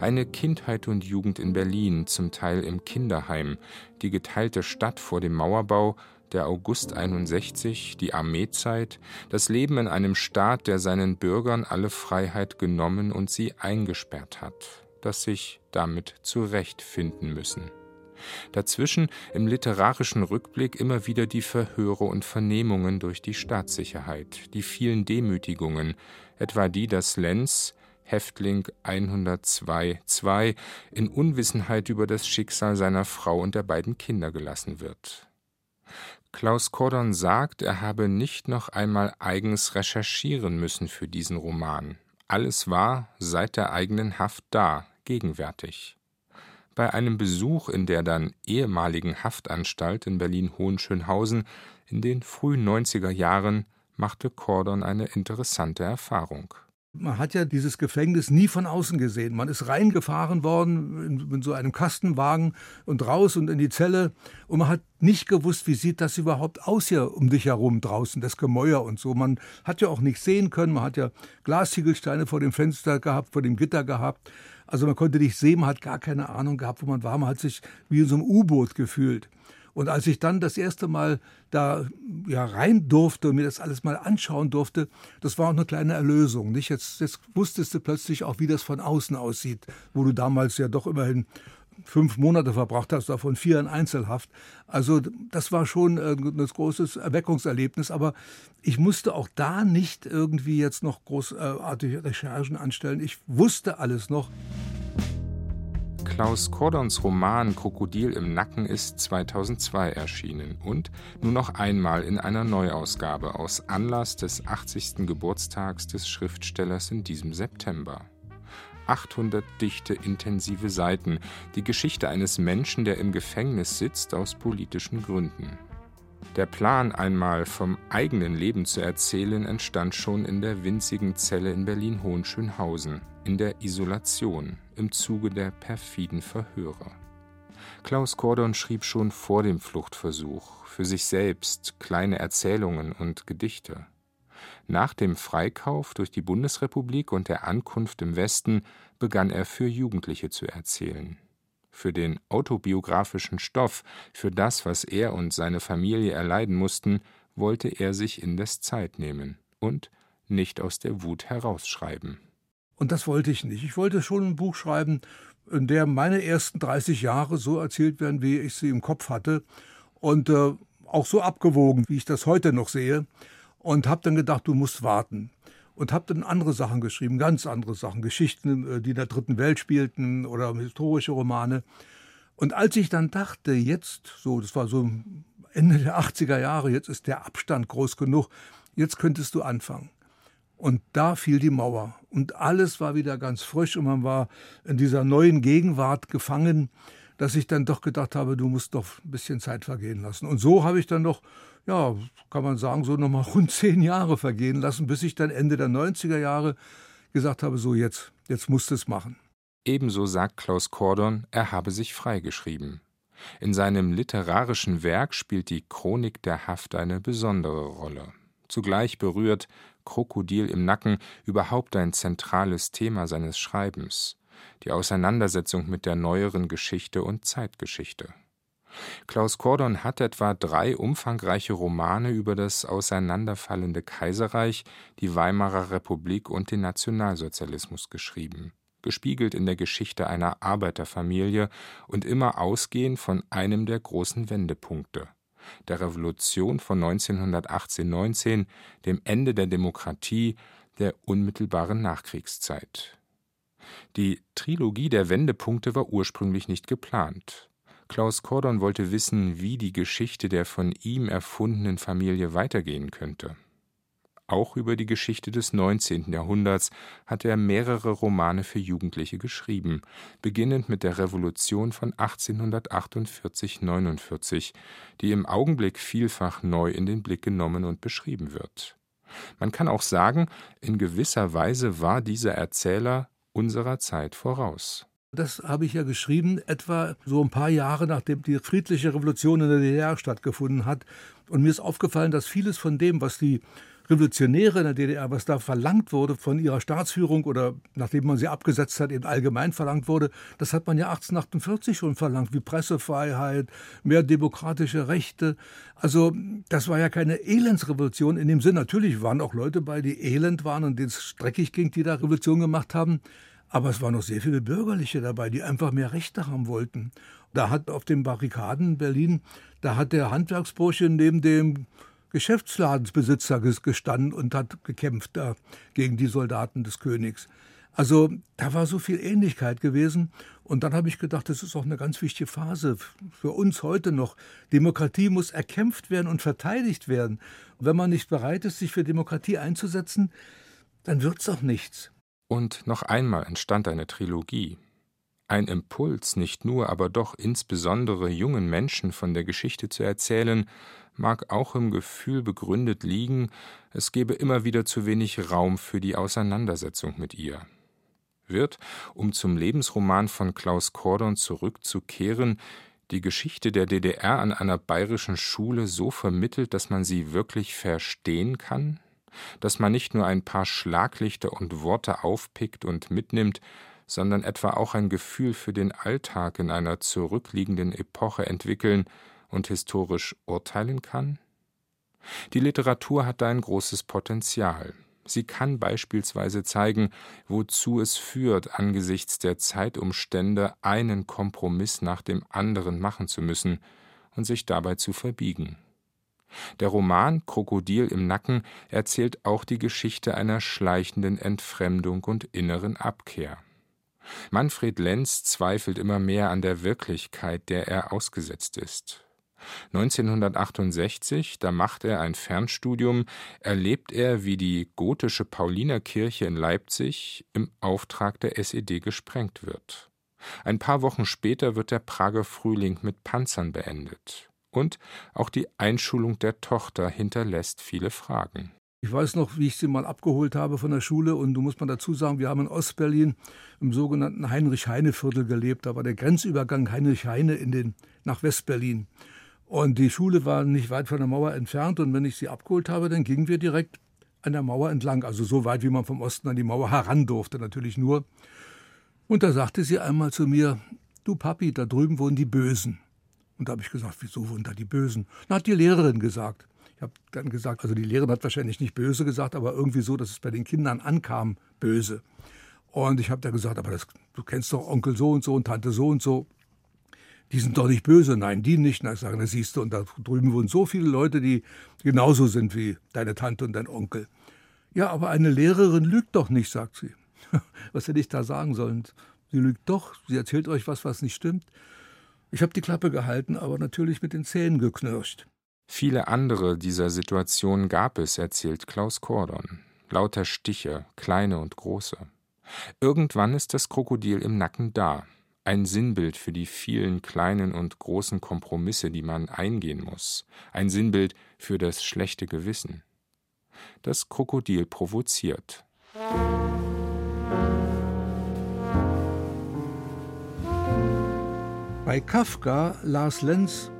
Eine Kindheit und Jugend in Berlin, zum Teil im Kinderheim, die geteilte Stadt vor dem Mauerbau, der August 61, die Armeezeit, das Leben in einem Staat, der seinen Bürgern alle Freiheit genommen und sie eingesperrt hat, das sich damit zurechtfinden müssen. Dazwischen im literarischen Rückblick immer wieder die Verhöre und Vernehmungen durch die Staatssicherheit, die vielen Demütigungen, etwa die, dass Lenz, Häftling 102.2, in Unwissenheit über das Schicksal seiner Frau und der beiden Kinder gelassen wird. Klaus Kordon sagt, er habe nicht noch einmal eigens recherchieren müssen für diesen Roman. Alles war seit der eigenen Haft da, gegenwärtig. Bei einem Besuch in der dann ehemaligen Haftanstalt in Berlin-Hohenschönhausen in den frühen 90er Jahren machte Kordon eine interessante Erfahrung. Man hat ja dieses Gefängnis nie von außen gesehen. Man ist reingefahren worden in, in, so einem Kastenwagen und raus und in die Zelle. Und man hat nicht gewusst, wie sieht das überhaupt aus hier um dich herum draußen, das Gemäuer und so. Man hat ja auch nicht sehen können. Man hat ja Glashiegelsteine vor dem Fenster gehabt, vor dem Gitter gehabt. Also man konnte nicht sehen, man hat gar keine Ahnung gehabt, wo man war. Man hat sich wie in so einem U-Boot gefühlt. Und als ich dann das erste Mal da ja, rein durfte und mir das alles mal anschauen durfte, das war auch eine kleine Erlösung. Nicht? Jetzt, jetzt wusstest du plötzlich auch, wie das von außen aussieht, wo du damals ja doch immerhin fünf Monate verbracht hast, davon vier in Einzelhaft. Also das war schon äh, ein großes Erweckungserlebnis, aber ich musste auch da nicht irgendwie jetzt noch großartige Recherchen anstellen. Ich wusste alles noch. Klaus Kordons Roman Krokodil im Nacken ist 2002 erschienen und nur noch einmal in einer Neuausgabe aus Anlass des 80. Geburtstags des Schriftstellers in diesem September. 800 dichte, intensive Seiten, die Geschichte eines Menschen, der im Gefängnis sitzt aus politischen Gründen. Der Plan, einmal vom eigenen Leben zu erzählen, entstand schon in der winzigen Zelle in Berlin-Hohenschönhausen, in der Isolation, im Zuge der perfiden Verhöre. Klaus Kordon schrieb schon vor dem Fluchtversuch für sich selbst kleine Erzählungen und Gedichte. Nach dem Freikauf durch die Bundesrepublik und der Ankunft im Westen begann er für Jugendliche zu erzählen für den autobiografischen Stoff, für das, was er und seine Familie erleiden mussten, wollte er sich indes Zeit nehmen und nicht aus der Wut herausschreiben. Und das wollte ich nicht. Ich wollte schon ein Buch schreiben, in dem meine ersten 30 Jahre so erzählt werden, wie ich sie im Kopf hatte und äh, auch so abgewogen, wie ich das heute noch sehe. Und habe dann gedacht, du musst warten und habe dann andere Sachen geschrieben, ganz andere Sachen, Geschichten, äh, die in der dritten Welt spielten oder historische Romane. Und als ich dann dachte, jetzt, so, das war so Ende der 80er Jahre, jetzt ist der Abstand groß genug, jetzt könntest du anfangen. Und da fiel die Mauer und alles war wieder ganz frisch und man war in dieser neuen Gegenwart gefangen, dass ich dann doch gedacht habe, du musst doch ein bisschen Zeit vergehen lassen. Und so habe ich dann noch ja, kann man sagen, so nochmal rund zehn Jahre vergehen lassen, bis ich dann Ende der 90er Jahre gesagt habe, so jetzt, jetzt musst du es machen. Ebenso sagt Klaus Kordon, er habe sich freigeschrieben. In seinem literarischen Werk spielt die Chronik der Haft eine besondere Rolle. Zugleich berührt Krokodil im Nacken überhaupt ein zentrales Thema seines Schreibens, die Auseinandersetzung mit der neueren Geschichte und Zeitgeschichte. Klaus Kordon hat etwa drei umfangreiche Romane über das auseinanderfallende Kaiserreich, die Weimarer Republik und den Nationalsozialismus geschrieben, gespiegelt in der Geschichte einer Arbeiterfamilie und immer ausgehend von einem der großen Wendepunkte der Revolution von 1918 19, dem Ende der Demokratie, der unmittelbaren Nachkriegszeit. Die Trilogie der Wendepunkte war ursprünglich nicht geplant. Klaus Kordon wollte wissen, wie die Geschichte der von ihm erfundenen Familie weitergehen könnte. Auch über die Geschichte des 19. Jahrhunderts hat er mehrere Romane für Jugendliche geschrieben, beginnend mit der Revolution von 1848-49, die im Augenblick vielfach neu in den Blick genommen und beschrieben wird. Man kann auch sagen, in gewisser Weise war dieser Erzähler unserer Zeit voraus. Das habe ich ja geschrieben, etwa so ein paar Jahre nachdem die friedliche Revolution in der DDR stattgefunden hat. Und mir ist aufgefallen, dass vieles von dem, was die Revolutionäre in der DDR, was da verlangt wurde von ihrer Staatsführung oder nachdem man sie abgesetzt hat, eben allgemein verlangt wurde, das hat man ja 1848 schon verlangt, wie Pressefreiheit, mehr demokratische Rechte. Also das war ja keine Elendsrevolution in dem Sinn. Natürlich waren auch Leute bei, die elend waren und denen es streckig ging, die da Revolution gemacht haben. Aber es waren noch sehr viele Bürgerliche dabei, die einfach mehr Rechte haben wollten. Da hat auf den Barrikaden in Berlin, da hat der Handwerksbursche neben dem Geschäftsladensbesitzer gestanden und hat gekämpft da gegen die Soldaten des Königs. Also da war so viel Ähnlichkeit gewesen. Und dann habe ich gedacht, das ist auch eine ganz wichtige Phase für uns heute noch. Demokratie muss erkämpft werden und verteidigt werden. Und wenn man nicht bereit ist, sich für Demokratie einzusetzen, dann wird es auch nichts. Und noch einmal entstand eine Trilogie. Ein Impuls, nicht nur, aber doch insbesondere jungen Menschen von der Geschichte zu erzählen, mag auch im Gefühl begründet liegen, es gebe immer wieder zu wenig Raum für die Auseinandersetzung mit ihr. Wird, um zum Lebensroman von Klaus Kordon zurückzukehren, die Geschichte der DDR an einer bayerischen Schule so vermittelt, dass man sie wirklich verstehen kann, dass man nicht nur ein paar Schlaglichter und Worte aufpickt und mitnimmt, sondern etwa auch ein Gefühl für den Alltag in einer zurückliegenden Epoche entwickeln und historisch urteilen kann? Die Literatur hat da ein großes Potenzial. Sie kann beispielsweise zeigen, wozu es führt, angesichts der Zeitumstände einen Kompromiss nach dem anderen machen zu müssen und sich dabei zu verbiegen. Der Roman Krokodil im Nacken erzählt auch die Geschichte einer schleichenden Entfremdung und inneren Abkehr. Manfred Lenz zweifelt immer mehr an der Wirklichkeit, der er ausgesetzt ist. 1968, da macht er ein Fernstudium, erlebt er, wie die gotische Paulinerkirche in Leipzig im Auftrag der SED gesprengt wird. Ein paar Wochen später wird der Prager Frühling mit Panzern beendet. Und auch die Einschulung der Tochter hinterlässt viele Fragen. Ich weiß noch, wie ich sie mal abgeholt habe von der Schule. Und du musst mal dazu sagen, wir haben in Ostberlin im sogenannten Heinrich-Heine-Viertel gelebt. Da war der Grenzübergang Heinrich-Heine in den, nach Westberlin. Und die Schule war nicht weit von der Mauer entfernt. Und wenn ich sie abgeholt habe, dann gingen wir direkt an der Mauer entlang. Also so weit, wie man vom Osten an die Mauer heran durfte, natürlich nur. Und da sagte sie einmal zu mir, du Papi, da drüben wohnen die Bösen. Und da habe ich gesagt, wieso wohnen da die Bösen? Na, hat die Lehrerin gesagt. Habe dann gesagt, also die Lehrerin hat wahrscheinlich nicht böse gesagt, aber irgendwie so, dass es bei den Kindern ankam, böse. Und ich habe da gesagt, aber das, du kennst doch Onkel so und so und Tante so und so. Die sind doch nicht böse. Nein, die nicht. Na, ich sage, das siehst du. Und da drüben wohnen so viele Leute, die genauso sind wie deine Tante und dein Onkel. Ja, aber eine Lehrerin lügt doch nicht, sagt sie. was hätte ich da sagen sollen? Sie lügt doch. Sie erzählt euch was, was nicht stimmt. Ich habe die Klappe gehalten, aber natürlich mit den Zähnen geknirscht. Viele andere dieser Situationen gab es, erzählt Klaus Kordon. Lauter Stiche, kleine und große. Irgendwann ist das Krokodil im Nacken da. Ein Sinnbild für die vielen kleinen und großen Kompromisse, die man eingehen muss. Ein Sinnbild für das schlechte Gewissen. Das Krokodil provoziert. Bei Kafka las Lenz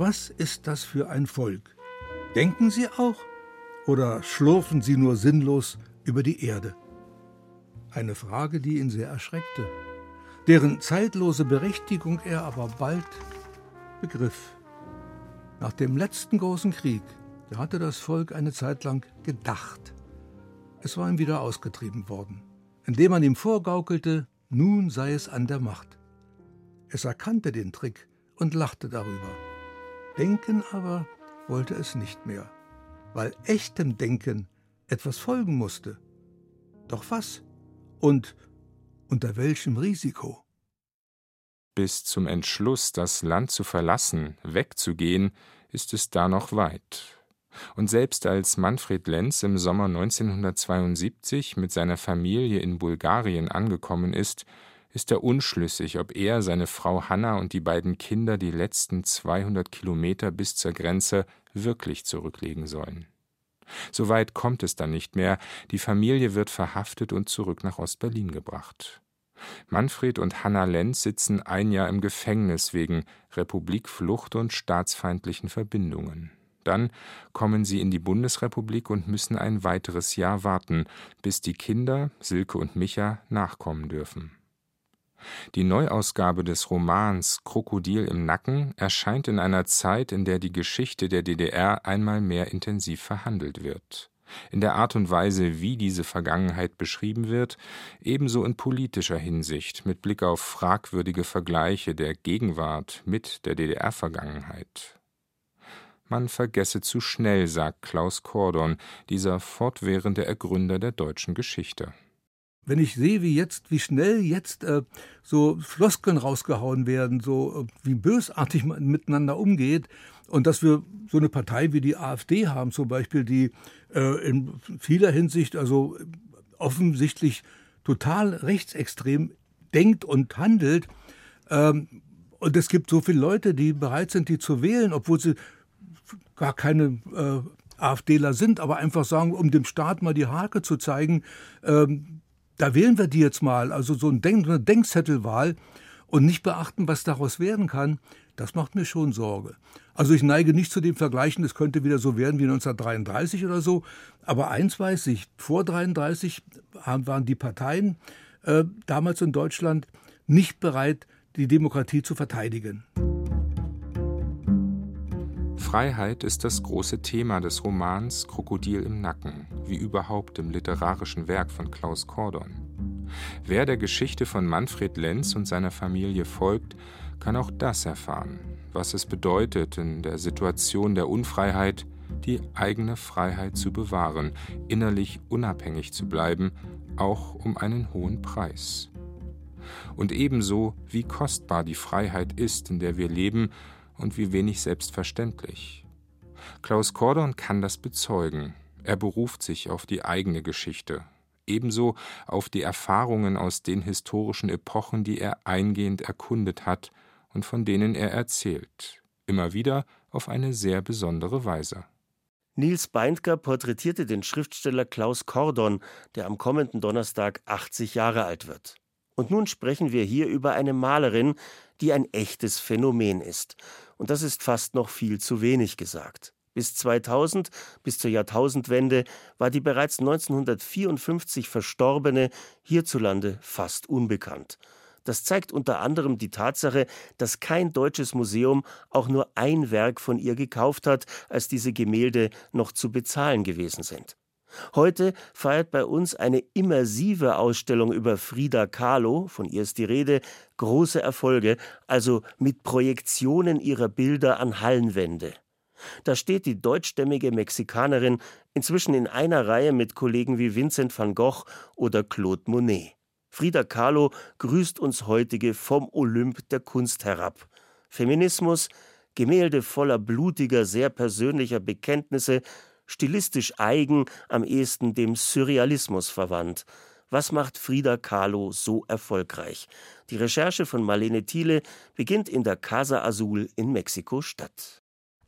was ist das für ein Volk? Denken Sie auch oder schlurfen Sie nur sinnlos über die Erde? Eine Frage, die ihn sehr erschreckte, deren zeitlose Berechtigung er aber bald begriff. Nach dem letzten großen Krieg, da hatte das Volk eine Zeit lang gedacht. Es war ihm wieder ausgetrieben worden, indem man ihm vorgaukelte, nun sei es an der Macht. Es erkannte den Trick und lachte darüber. Denken aber wollte es nicht mehr, weil echtem Denken etwas folgen musste. Doch was? Und unter welchem Risiko? Bis zum Entschluss, das Land zu verlassen, wegzugehen, ist es da noch weit. Und selbst als Manfred Lenz im Sommer 1972 mit seiner Familie in Bulgarien angekommen ist, ist er unschlüssig, ob er, seine Frau Hanna und die beiden Kinder die letzten 200 Kilometer bis zur Grenze wirklich zurücklegen sollen. So weit kommt es dann nicht mehr, die Familie wird verhaftet und zurück nach Ostberlin gebracht. Manfred und Hanna Lenz sitzen ein Jahr im Gefängnis wegen Republikflucht und staatsfeindlichen Verbindungen. Dann kommen sie in die Bundesrepublik und müssen ein weiteres Jahr warten, bis die Kinder, Silke und Micha, nachkommen dürfen. Die Neuausgabe des Romans Krokodil im Nacken erscheint in einer Zeit, in der die Geschichte der DDR einmal mehr intensiv verhandelt wird. In der Art und Weise, wie diese Vergangenheit beschrieben wird, ebenso in politischer Hinsicht mit Blick auf fragwürdige Vergleiche der Gegenwart mit der DDR-Vergangenheit. Man vergesse zu schnell, sagt Klaus Kordon, dieser fortwährende Ergründer der deutschen Geschichte wenn ich sehe, wie jetzt, wie schnell jetzt äh, so Floskeln rausgehauen werden, so äh, wie bösartig man miteinander umgeht und dass wir so eine Partei wie die AfD haben zum Beispiel, die äh, in vieler Hinsicht also offensichtlich total rechtsextrem denkt und handelt. Ähm, und es gibt so viele Leute, die bereit sind, die zu wählen, obwohl sie gar keine äh, AfDler sind, aber einfach sagen, um dem Staat mal die Hake zu zeigen, ähm, da wählen wir die jetzt mal, also so eine Denkzettelwahl und nicht beachten, was daraus werden kann, das macht mir schon Sorge. Also ich neige nicht zu dem Vergleichen, es könnte wieder so werden wie 1933 oder so, aber eins weiß ich, vor 1933 waren die Parteien äh, damals in Deutschland nicht bereit, die Demokratie zu verteidigen. Freiheit ist das große Thema des Romans Krokodil im Nacken, wie überhaupt im literarischen Werk von Klaus Kordon. Wer der Geschichte von Manfred Lenz und seiner Familie folgt, kann auch das erfahren, was es bedeutet, in der Situation der Unfreiheit die eigene Freiheit zu bewahren, innerlich unabhängig zu bleiben, auch um einen hohen Preis. Und ebenso, wie kostbar die Freiheit ist, in der wir leben, und wie wenig selbstverständlich. Klaus Kordon kann das bezeugen. Er beruft sich auf die eigene Geschichte, ebenso auf die Erfahrungen aus den historischen Epochen, die er eingehend erkundet hat und von denen er erzählt, immer wieder auf eine sehr besondere Weise. Nils Beindker porträtierte den Schriftsteller Klaus Kordon, der am kommenden Donnerstag 80 Jahre alt wird. Und nun sprechen wir hier über eine Malerin, die ein echtes Phänomen ist. Und das ist fast noch viel zu wenig gesagt. Bis 2000, bis zur Jahrtausendwende, war die bereits 1954 verstorbene hierzulande fast unbekannt. Das zeigt unter anderem die Tatsache, dass kein deutsches Museum auch nur ein Werk von ihr gekauft hat, als diese Gemälde noch zu bezahlen gewesen sind. Heute feiert bei uns eine immersive Ausstellung über Frida Kahlo, von ihr ist die Rede, große Erfolge, also mit Projektionen ihrer Bilder an Hallenwände. Da steht die deutschstämmige Mexikanerin inzwischen in einer Reihe mit Kollegen wie Vincent van Gogh oder Claude Monet. Frida Kahlo grüßt uns heutige vom Olymp der Kunst herab. Feminismus, Gemälde voller blutiger, sehr persönlicher Bekenntnisse, stilistisch eigen, am ehesten dem Surrealismus verwandt. Was macht Frida Kahlo so erfolgreich? Die Recherche von Marlene Thiele beginnt in der Casa Azul in Mexiko-Stadt.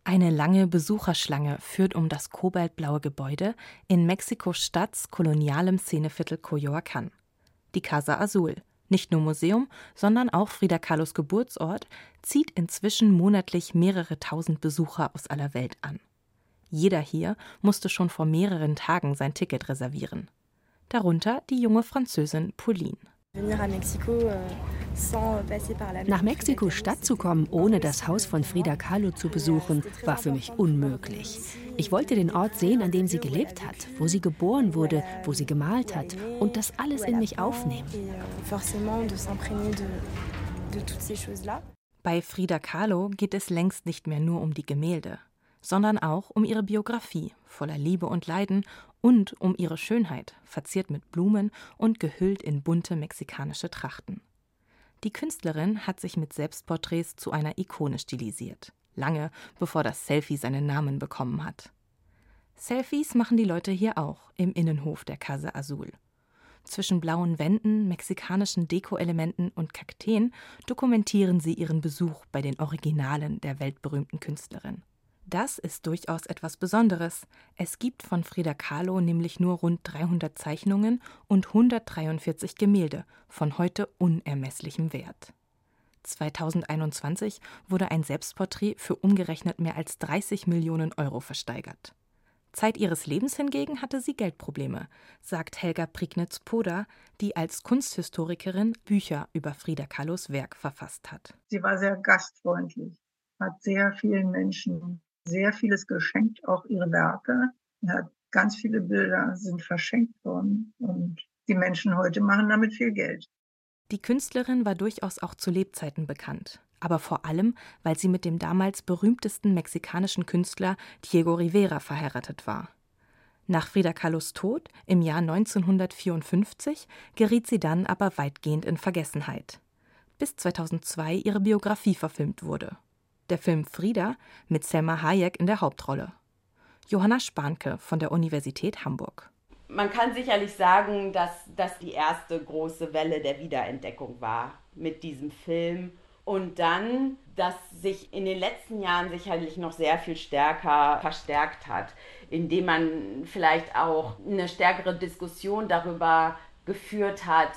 Eine lange Besucherschlange führt um das kobaltblaue Gebäude in Mexiko-Stadts kolonialem Szeneviertel Coyoacán. Die Casa Azul, nicht nur Museum, sondern auch Frida Kahlos Geburtsort, zieht inzwischen monatlich mehrere tausend Besucher aus aller Welt an. Jeder hier musste schon vor mehreren Tagen sein Ticket reservieren. Darunter die junge Französin Pauline. Euh, Nach Mexiko-Stadt zu kommen, ohne das Haus von Frida Kahlo zu besuchen, war für mich unmöglich. Ich wollte den Ort sehen, an dem sie gelebt hat, wo sie geboren wurde, wo sie gemalt hat und das alles in mich aufnehmen. Euh, Bei Frida Kahlo geht es längst nicht mehr nur um die Gemälde sondern auch um ihre Biografie voller Liebe und Leiden und um ihre Schönheit, verziert mit Blumen und gehüllt in bunte mexikanische Trachten. Die Künstlerin hat sich mit Selbstporträts zu einer Ikone stilisiert, lange bevor das Selfie seinen Namen bekommen hat. Selfies machen die Leute hier auch im Innenhof der Casa Azul. Zwischen blauen Wänden, mexikanischen Dekoelementen und Kakteen dokumentieren sie ihren Besuch bei den Originalen der weltberühmten Künstlerin. Das ist durchaus etwas Besonderes. Es gibt von Frida Kahlo nämlich nur rund 300 Zeichnungen und 143 Gemälde von heute unermesslichem Wert. 2021 wurde ein Selbstporträt für umgerechnet mehr als 30 Millionen Euro versteigert. Zeit ihres Lebens hingegen hatte sie Geldprobleme, sagt Helga Prignitz-Poda, die als Kunsthistorikerin Bücher über Frida Kahlos Werk verfasst hat. Sie war sehr gastfreundlich, hat sehr vielen Menschen sehr vieles geschenkt, auch ihre Werke. Ja, ganz viele Bilder sind verschenkt worden und die Menschen heute machen damit viel Geld. Die Künstlerin war durchaus auch zu Lebzeiten bekannt, aber vor allem, weil sie mit dem damals berühmtesten mexikanischen Künstler Diego Rivera verheiratet war. Nach Frida Kahlos Tod im Jahr 1954 geriet sie dann aber weitgehend in Vergessenheit, bis 2002 ihre Biografie verfilmt wurde der Film Frieda mit Selma Hayek in der Hauptrolle. Johanna Spanke von der Universität Hamburg. Man kann sicherlich sagen, dass das die erste große Welle der Wiederentdeckung war mit diesem Film. Und dann, dass sich in den letzten Jahren sicherlich noch sehr viel stärker verstärkt hat, indem man vielleicht auch eine stärkere Diskussion darüber geführt hat,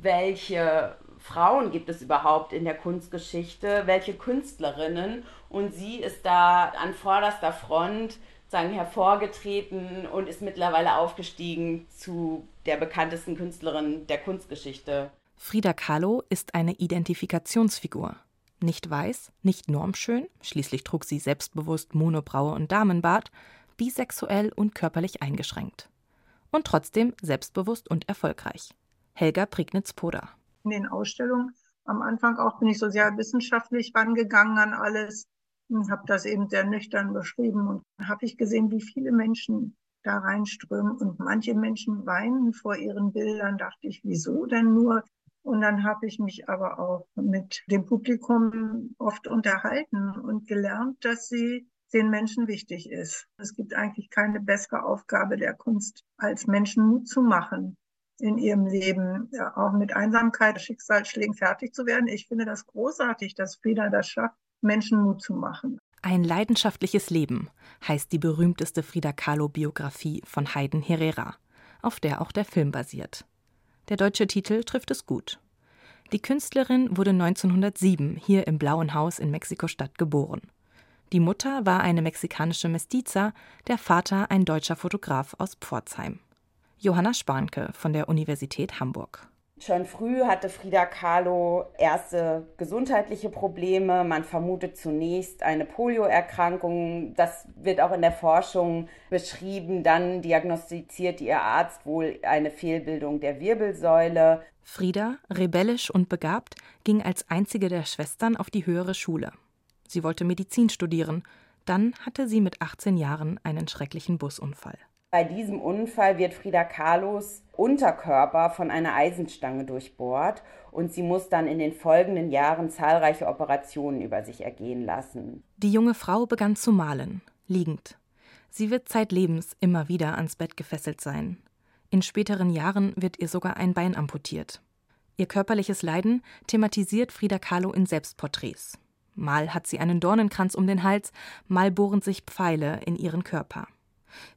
welche Frauen gibt es überhaupt in der Kunstgeschichte, welche Künstlerinnen und sie ist da an vorderster Front sagen, hervorgetreten und ist mittlerweile aufgestiegen zu der bekanntesten Künstlerin der Kunstgeschichte. Frida Kahlo ist eine Identifikationsfigur. Nicht weiß, nicht normschön, schließlich trug sie selbstbewusst Monobraue und Damenbart, bisexuell und körperlich eingeschränkt. Und trotzdem selbstbewusst und erfolgreich. Helga Prignitz-Poda in den Ausstellungen am Anfang auch bin ich sozialwissenschaftlich rangegangen an alles und habe das eben sehr nüchtern beschrieben und habe ich gesehen, wie viele Menschen da reinströmen und manche Menschen weinen vor ihren Bildern. Dachte ich, wieso denn nur? Und dann habe ich mich aber auch mit dem Publikum oft unterhalten und gelernt, dass sie den Menschen wichtig ist. Es gibt eigentlich keine bessere Aufgabe der Kunst, als Menschen Mut zu machen in ihrem Leben, ja, auch mit Einsamkeit, Schicksalsschlägen fertig zu werden. Ich finde das großartig, dass Frieda das schafft, Menschen Mut zu machen. Ein leidenschaftliches Leben heißt die berühmteste Frida Kahlo-Biografie von Hayden Herrera, auf der auch der Film basiert. Der deutsche Titel trifft es gut. Die Künstlerin wurde 1907 hier im Blauen Haus in Mexiko-Stadt geboren. Die Mutter war eine mexikanische Mestiza, der Vater ein deutscher Fotograf aus Pforzheim. Johanna Spanke von der Universität Hamburg. Schon früh hatte Frida Kahlo erste gesundheitliche Probleme. Man vermutet zunächst eine Polioerkrankung. Das wird auch in der Forschung beschrieben. Dann diagnostiziert ihr Arzt wohl eine Fehlbildung der Wirbelsäule. Frida, rebellisch und begabt, ging als einzige der Schwestern auf die höhere Schule. Sie wollte Medizin studieren. Dann hatte sie mit 18 Jahren einen schrecklichen Busunfall. Bei diesem Unfall wird Frida Kahlos Unterkörper von einer Eisenstange durchbohrt und sie muss dann in den folgenden Jahren zahlreiche Operationen über sich ergehen lassen. Die junge Frau begann zu malen, liegend. Sie wird zeitlebens immer wieder ans Bett gefesselt sein. In späteren Jahren wird ihr sogar ein Bein amputiert. Ihr körperliches Leiden thematisiert Frida Kahlo in Selbstporträts. Mal hat sie einen Dornenkranz um den Hals, mal bohren sich Pfeile in ihren Körper.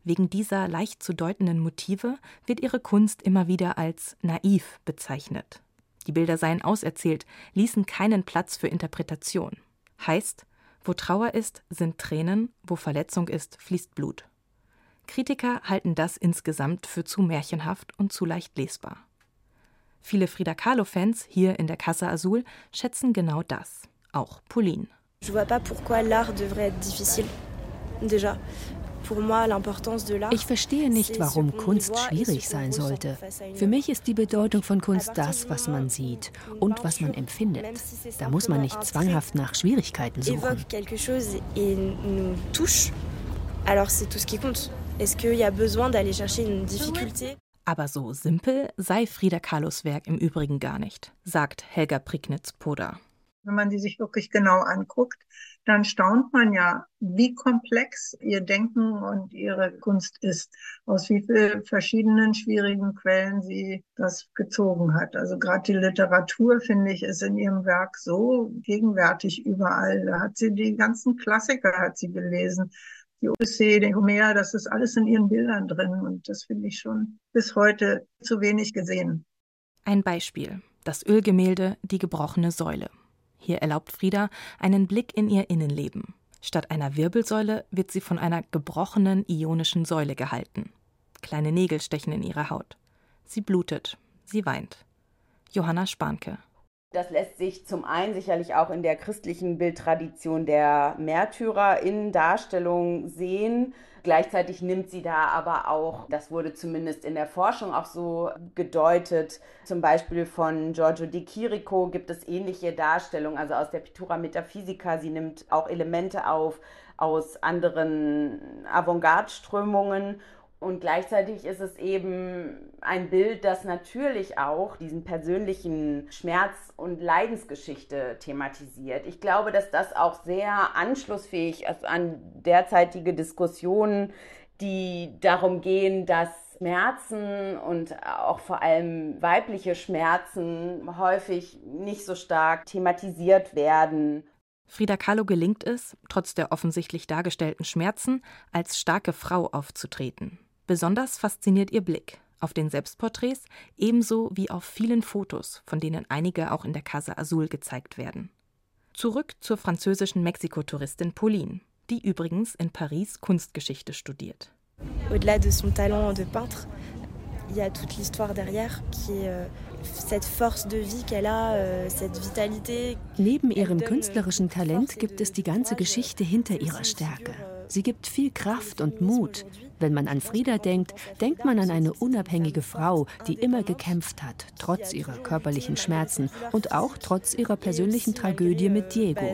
Wegen dieser leicht zu deutenden Motive wird ihre Kunst immer wieder als naiv bezeichnet. Die Bilder seien auserzählt, ließen keinen Platz für Interpretation. Heißt, wo Trauer ist, sind Tränen, wo Verletzung ist, fließt Blut. Kritiker halten das insgesamt für zu märchenhaft und zu leicht lesbar. Viele Frida Kahlo-Fans hier in der Casa Azul schätzen genau das. Auch Pauline. Je vois pas pourquoi l'art devrait être difficile. Déjà, ich verstehe nicht, warum Kunst schwierig sein sollte. Für mich ist die Bedeutung von Kunst das, was man sieht und was man empfindet. Da muss man nicht zwanghaft nach Schwierigkeiten suchen. Aber so simpel sei Frida Kahlos Werk im Übrigen gar nicht, sagt Helga Prignitz-Poda. Wenn man die sich wirklich genau anguckt, dann staunt man ja, wie komplex ihr Denken und ihre Kunst ist, aus wie vielen verschiedenen schwierigen Quellen sie das gezogen hat. Also gerade die Literatur, finde ich, ist in ihrem Werk so gegenwärtig überall. Da hat sie die ganzen Klassiker hat sie gelesen. Die Odyssee, den Homer, das ist alles in ihren Bildern drin und das finde ich schon bis heute zu wenig gesehen. Ein Beispiel. Das Ölgemälde Die gebrochene Säule. Hier erlaubt Frieda einen Blick in ihr Innenleben. Statt einer Wirbelsäule wird sie von einer gebrochenen ionischen Säule gehalten. Kleine Nägel stechen in ihre Haut. Sie blutet, sie weint. Johanna Spanke. Das lässt sich zum einen sicherlich auch in der christlichen Bildtradition der Märtyrer in Darstellung sehen. Gleichzeitig nimmt sie da aber auch, das wurde zumindest in der Forschung auch so gedeutet, zum Beispiel von Giorgio Di Chirico gibt es ähnliche Darstellungen, also aus der Pittura Metaphysica. Sie nimmt auch Elemente auf aus anderen Avantgarde-Strömungen und gleichzeitig ist es eben ein Bild, das natürlich auch diesen persönlichen Schmerz- und Leidensgeschichte thematisiert. Ich glaube, dass das auch sehr anschlussfähig ist an derzeitige Diskussionen, die darum gehen, dass Schmerzen und auch vor allem weibliche Schmerzen häufig nicht so stark thematisiert werden. Frida Kahlo gelingt es, trotz der offensichtlich dargestellten Schmerzen, als starke Frau aufzutreten. Besonders fasziniert ihr Blick auf den Selbstporträts ebenso wie auf vielen Fotos, von denen einige auch in der Casa Azul gezeigt werden. Zurück zur französischen Mexiko-Touristin Pauline, die übrigens in Paris Kunstgeschichte studiert. Au-delà de son talent de peintre, il y a toute l'histoire derrière qui est euh, euh. Neben ihrem künstlerischen Talent gibt es die ganze Geschichte hinter ihrer Stärke. Sie gibt viel Kraft und Mut. Wenn man an Frieda denkt, denkt man an eine unabhängige Frau, die immer gekämpft hat, trotz ihrer körperlichen Schmerzen und auch trotz ihrer persönlichen Tragödie mit Diego.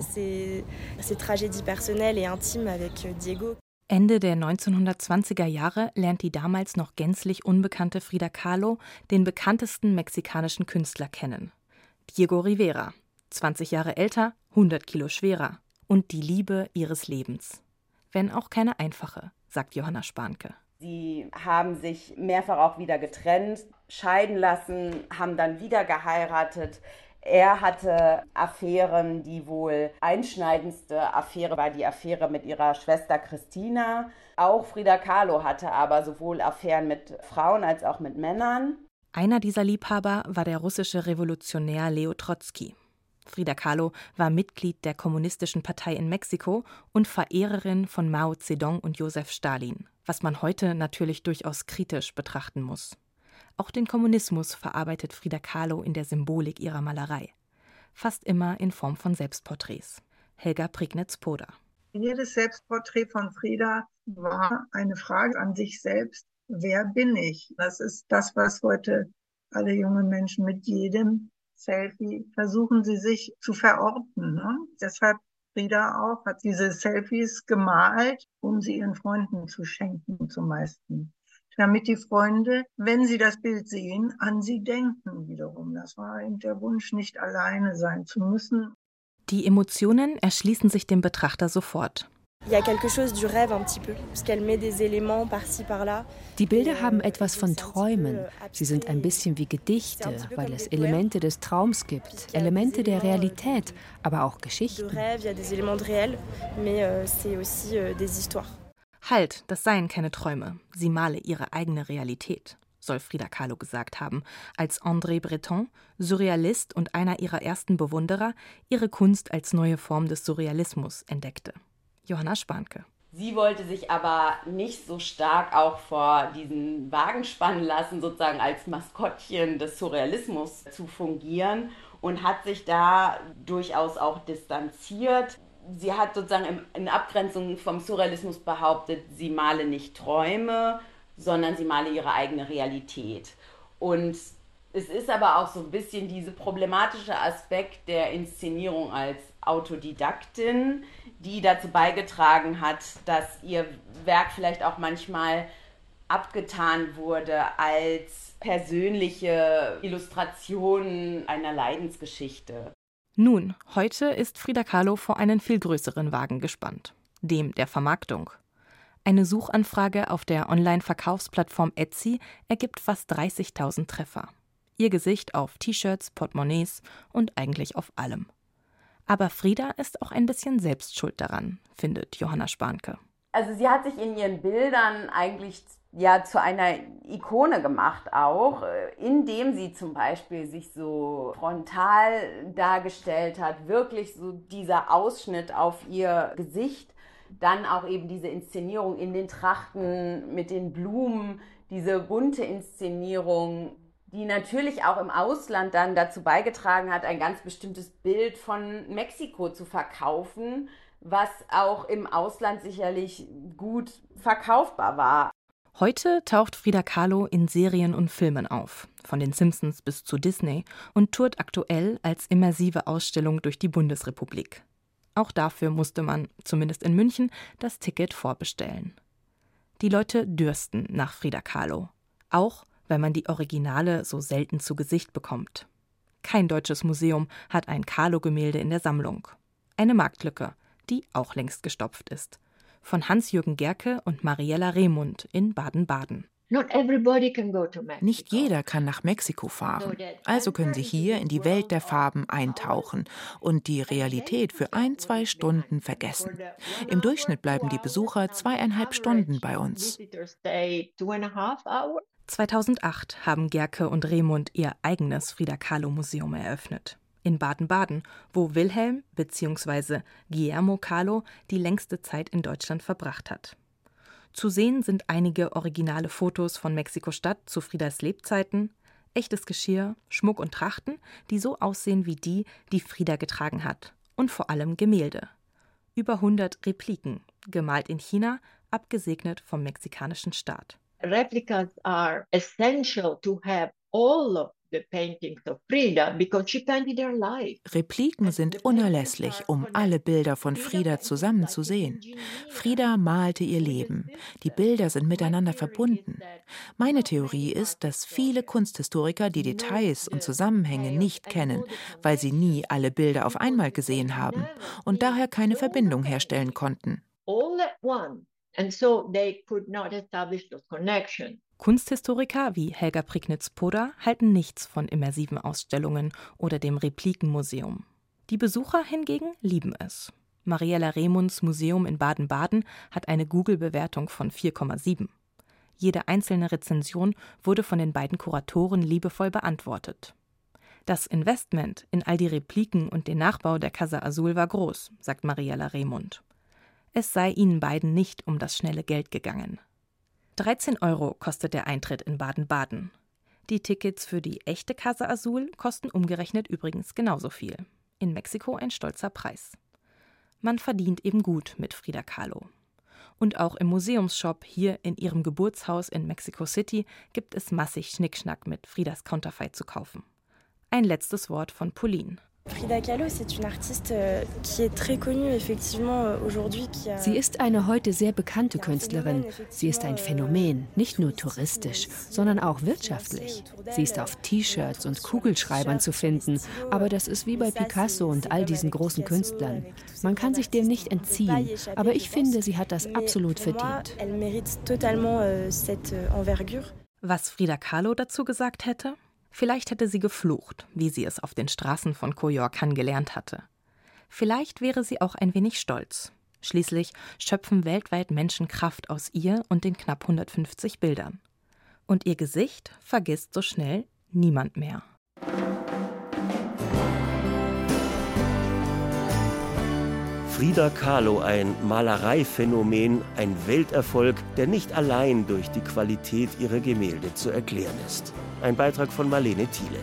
Ende der 1920er Jahre lernt die damals noch gänzlich unbekannte Frida Kahlo den bekanntesten mexikanischen Künstler kennen, Diego Rivera, 20 Jahre älter, 100 Kilo schwerer und die Liebe ihres Lebens. Wenn auch keine einfache, sagt Johanna Spanke. Sie haben sich mehrfach auch wieder getrennt, scheiden lassen, haben dann wieder geheiratet. Er hatte Affären, die wohl einschneidendste Affäre war die Affäre mit ihrer Schwester Christina. Auch Frida Kahlo hatte aber sowohl Affären mit Frauen als auch mit Männern. Einer dieser Liebhaber war der russische Revolutionär Leo Trotzki. Frida Kahlo war Mitglied der Kommunistischen Partei in Mexiko und Verehrerin von Mao Zedong und Josef Stalin, was man heute natürlich durchaus kritisch betrachten muss. Auch den Kommunismus verarbeitet Frida Kahlo in der Symbolik ihrer Malerei. Fast immer in Form von Selbstporträts. Helga Prignitz-Poder. Jedes Selbstporträt von Frida war eine Frage an sich selbst. Wer bin ich? Das ist das, was heute alle jungen Menschen mit jedem Selfie versuchen sie sich zu verorten. Ne? Deshalb Frida auch hat diese Selfies gemalt, um sie ihren Freunden zu schenken zum meisten damit die Freunde, wenn sie das Bild sehen, an sie denken wiederum. Das war eben der Wunsch, nicht alleine sein zu müssen. Die Emotionen erschließen sich dem Betrachter sofort. Die Bilder haben etwas von Träumen. Sie sind ein bisschen wie Gedichte, weil es Elemente des Traums gibt, Elemente der Realität, aber auch Geschichten. Halt, das seien keine Träume. Sie male ihre eigene Realität, soll Frida Kahlo gesagt haben, als André Breton, Surrealist und einer ihrer ersten Bewunderer, ihre Kunst als neue Form des Surrealismus entdeckte. Johanna Spanke. Sie wollte sich aber nicht so stark auch vor diesen Wagen spannen lassen, sozusagen als Maskottchen des Surrealismus zu fungieren und hat sich da durchaus auch distanziert sie hat sozusagen in Abgrenzung vom Surrealismus behauptet, sie male nicht Träume, sondern sie male ihre eigene Realität. Und es ist aber auch so ein bisschen dieser problematische Aspekt der Inszenierung als Autodidaktin, die dazu beigetragen hat, dass ihr Werk vielleicht auch manchmal abgetan wurde als persönliche Illustration einer Leidensgeschichte. Nun, heute ist Frida Kahlo vor einen viel größeren Wagen gespannt, dem der Vermarktung. Eine Suchanfrage auf der Online-Verkaufsplattform Etsy ergibt fast 30.000 Treffer. Ihr Gesicht auf T-Shirts, Portemonnaies und eigentlich auf allem. Aber Frida ist auch ein bisschen selbst schuld daran, findet Johanna Spanke. Also sie hat sich in ihren Bildern eigentlich ja zu einer Ikone gemacht auch, äh, indem sie zum Beispiel sich so frontal dargestellt hat, wirklich so dieser Ausschnitt auf ihr Gesicht, dann auch eben diese Inszenierung in den Trachten mit den Blumen, diese bunte Inszenierung, die natürlich auch im Ausland dann dazu beigetragen hat, ein ganz bestimmtes Bild von Mexiko zu verkaufen, was auch im Ausland sicherlich gut verkaufbar war. Heute taucht Frida Kahlo in Serien und Filmen auf, von den Simpsons bis zu Disney, und tourt aktuell als immersive Ausstellung durch die Bundesrepublik. Auch dafür musste man, zumindest in München, das Ticket vorbestellen. Die Leute dürsten nach Frida Kahlo, auch weil man die Originale so selten zu Gesicht bekommt. Kein deutsches Museum hat ein Kahlo-Gemälde in der Sammlung. Eine Marktlücke, die auch längst gestopft ist von Hans-Jürgen Gerke und Mariella Remund in Baden-Baden. Nicht jeder kann nach Mexiko fahren. Also können Sie hier in die Welt der Farben eintauchen und die Realität für ein, zwei Stunden vergessen. Im Durchschnitt bleiben die Besucher zweieinhalb Stunden bei uns. 2008 haben Gerke und Remund ihr eigenes Frida Kahlo Museum eröffnet in Baden-Baden, wo Wilhelm bzw. Guillermo Kahlo die längste Zeit in Deutschland verbracht hat. Zu sehen sind einige originale Fotos von Mexiko-Stadt zu Friedas Lebzeiten, echtes Geschirr, Schmuck und Trachten, die so aussehen wie die, die Frieda getragen hat, und vor allem Gemälde. Über 100 Repliken, gemalt in China, abgesegnet vom mexikanischen Staat. Replicas are essential to have all Repliken sind unerlässlich, um alle Bilder von Frida zusammenzusehen. Frida malte ihr Leben. Die Bilder sind miteinander verbunden. Meine Theorie ist, dass viele Kunsthistoriker die Details und Zusammenhänge nicht kennen, weil sie nie alle Bilder auf einmal gesehen haben und daher keine Verbindung herstellen konnten. Kunsthistoriker wie Helga Prignitz-Poda halten nichts von immersiven Ausstellungen oder dem Replikenmuseum. Die Besucher hingegen lieben es. Mariella Remunds Museum in Baden-Baden hat eine Google-Bewertung von 4,7. Jede einzelne Rezension wurde von den beiden Kuratoren liebevoll beantwortet. Das Investment in all die Repliken und den Nachbau der Casa Azul war groß, sagt Mariella Remund. Es sei ihnen beiden nicht um das schnelle Geld gegangen. 13 Euro kostet der Eintritt in Baden-Baden. Die Tickets für die echte Casa Azul kosten umgerechnet übrigens genauso viel. In Mexiko ein stolzer Preis. Man verdient eben gut mit Frida Kahlo. Und auch im Museumsshop hier in ihrem Geburtshaus in Mexico City gibt es massig Schnickschnack mit Fridas Counterfeit zu kaufen. Ein letztes Wort von Pauline. Frida Kahlo, c'est une artiste euh, qui est très connue effectivement euh, aujourd'hui. Sie ist eine heute sehr bekannte Künstlerin. Sie ist ein Phänomen, nicht nur touristisch, sondern auch wirtschaftlich. Sie ist auf T-Shirts und Kugelschreibern zu finden, aber das ist wie bei Picasso und all diesen großen Künstlern. Man kann sich dem nicht entziehen, aber ich finde, sie hat das absolut verdient. Euh, Was Frida Kahlo dazu gesagt hätte? Vielleicht hätte sie geflucht, wie sie es auf den Straßen von Coyoacán gelernt hatte. Vielleicht wäre sie auch ein wenig stolz. Schließlich schöpfen weltweit Menschen Kraft aus ihr und den knapp 150 Bildern. Und ihr Gesicht vergisst so schnell niemand mehr. Frida Kahlo ein Malereiphänomen, ein Welterfolg, der nicht allein durch die Qualität ihrer Gemälde zu erklären ist. Ein Beitrag von Marlene Thiele.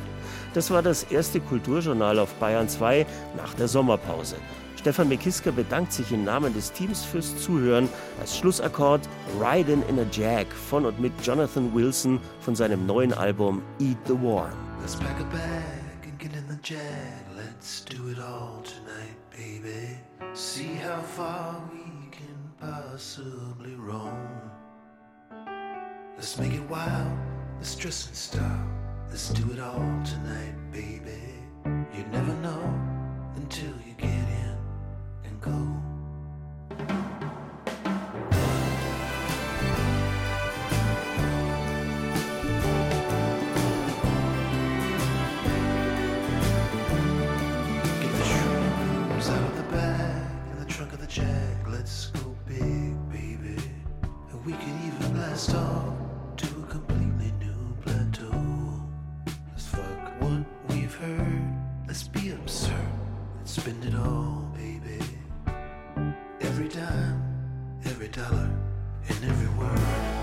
Das war das erste Kulturjournal auf Bayern 2 nach der Sommerpause. Stefan Mekiska bedankt sich im Namen des Teams fürs Zuhören. Als Schlussakkord Riding in a Jag von und mit Jonathan Wilson von seinem neuen Album Eat the Warm. Let's pack a bag and get in the jag. Let's do it all tonight, baby. See how far we can possibly roam. Let's make it wild. Let's dress in style. Let's do it all tonight, baby. You never know until you get in and go. Baby. Every dime, every dollar, and every word.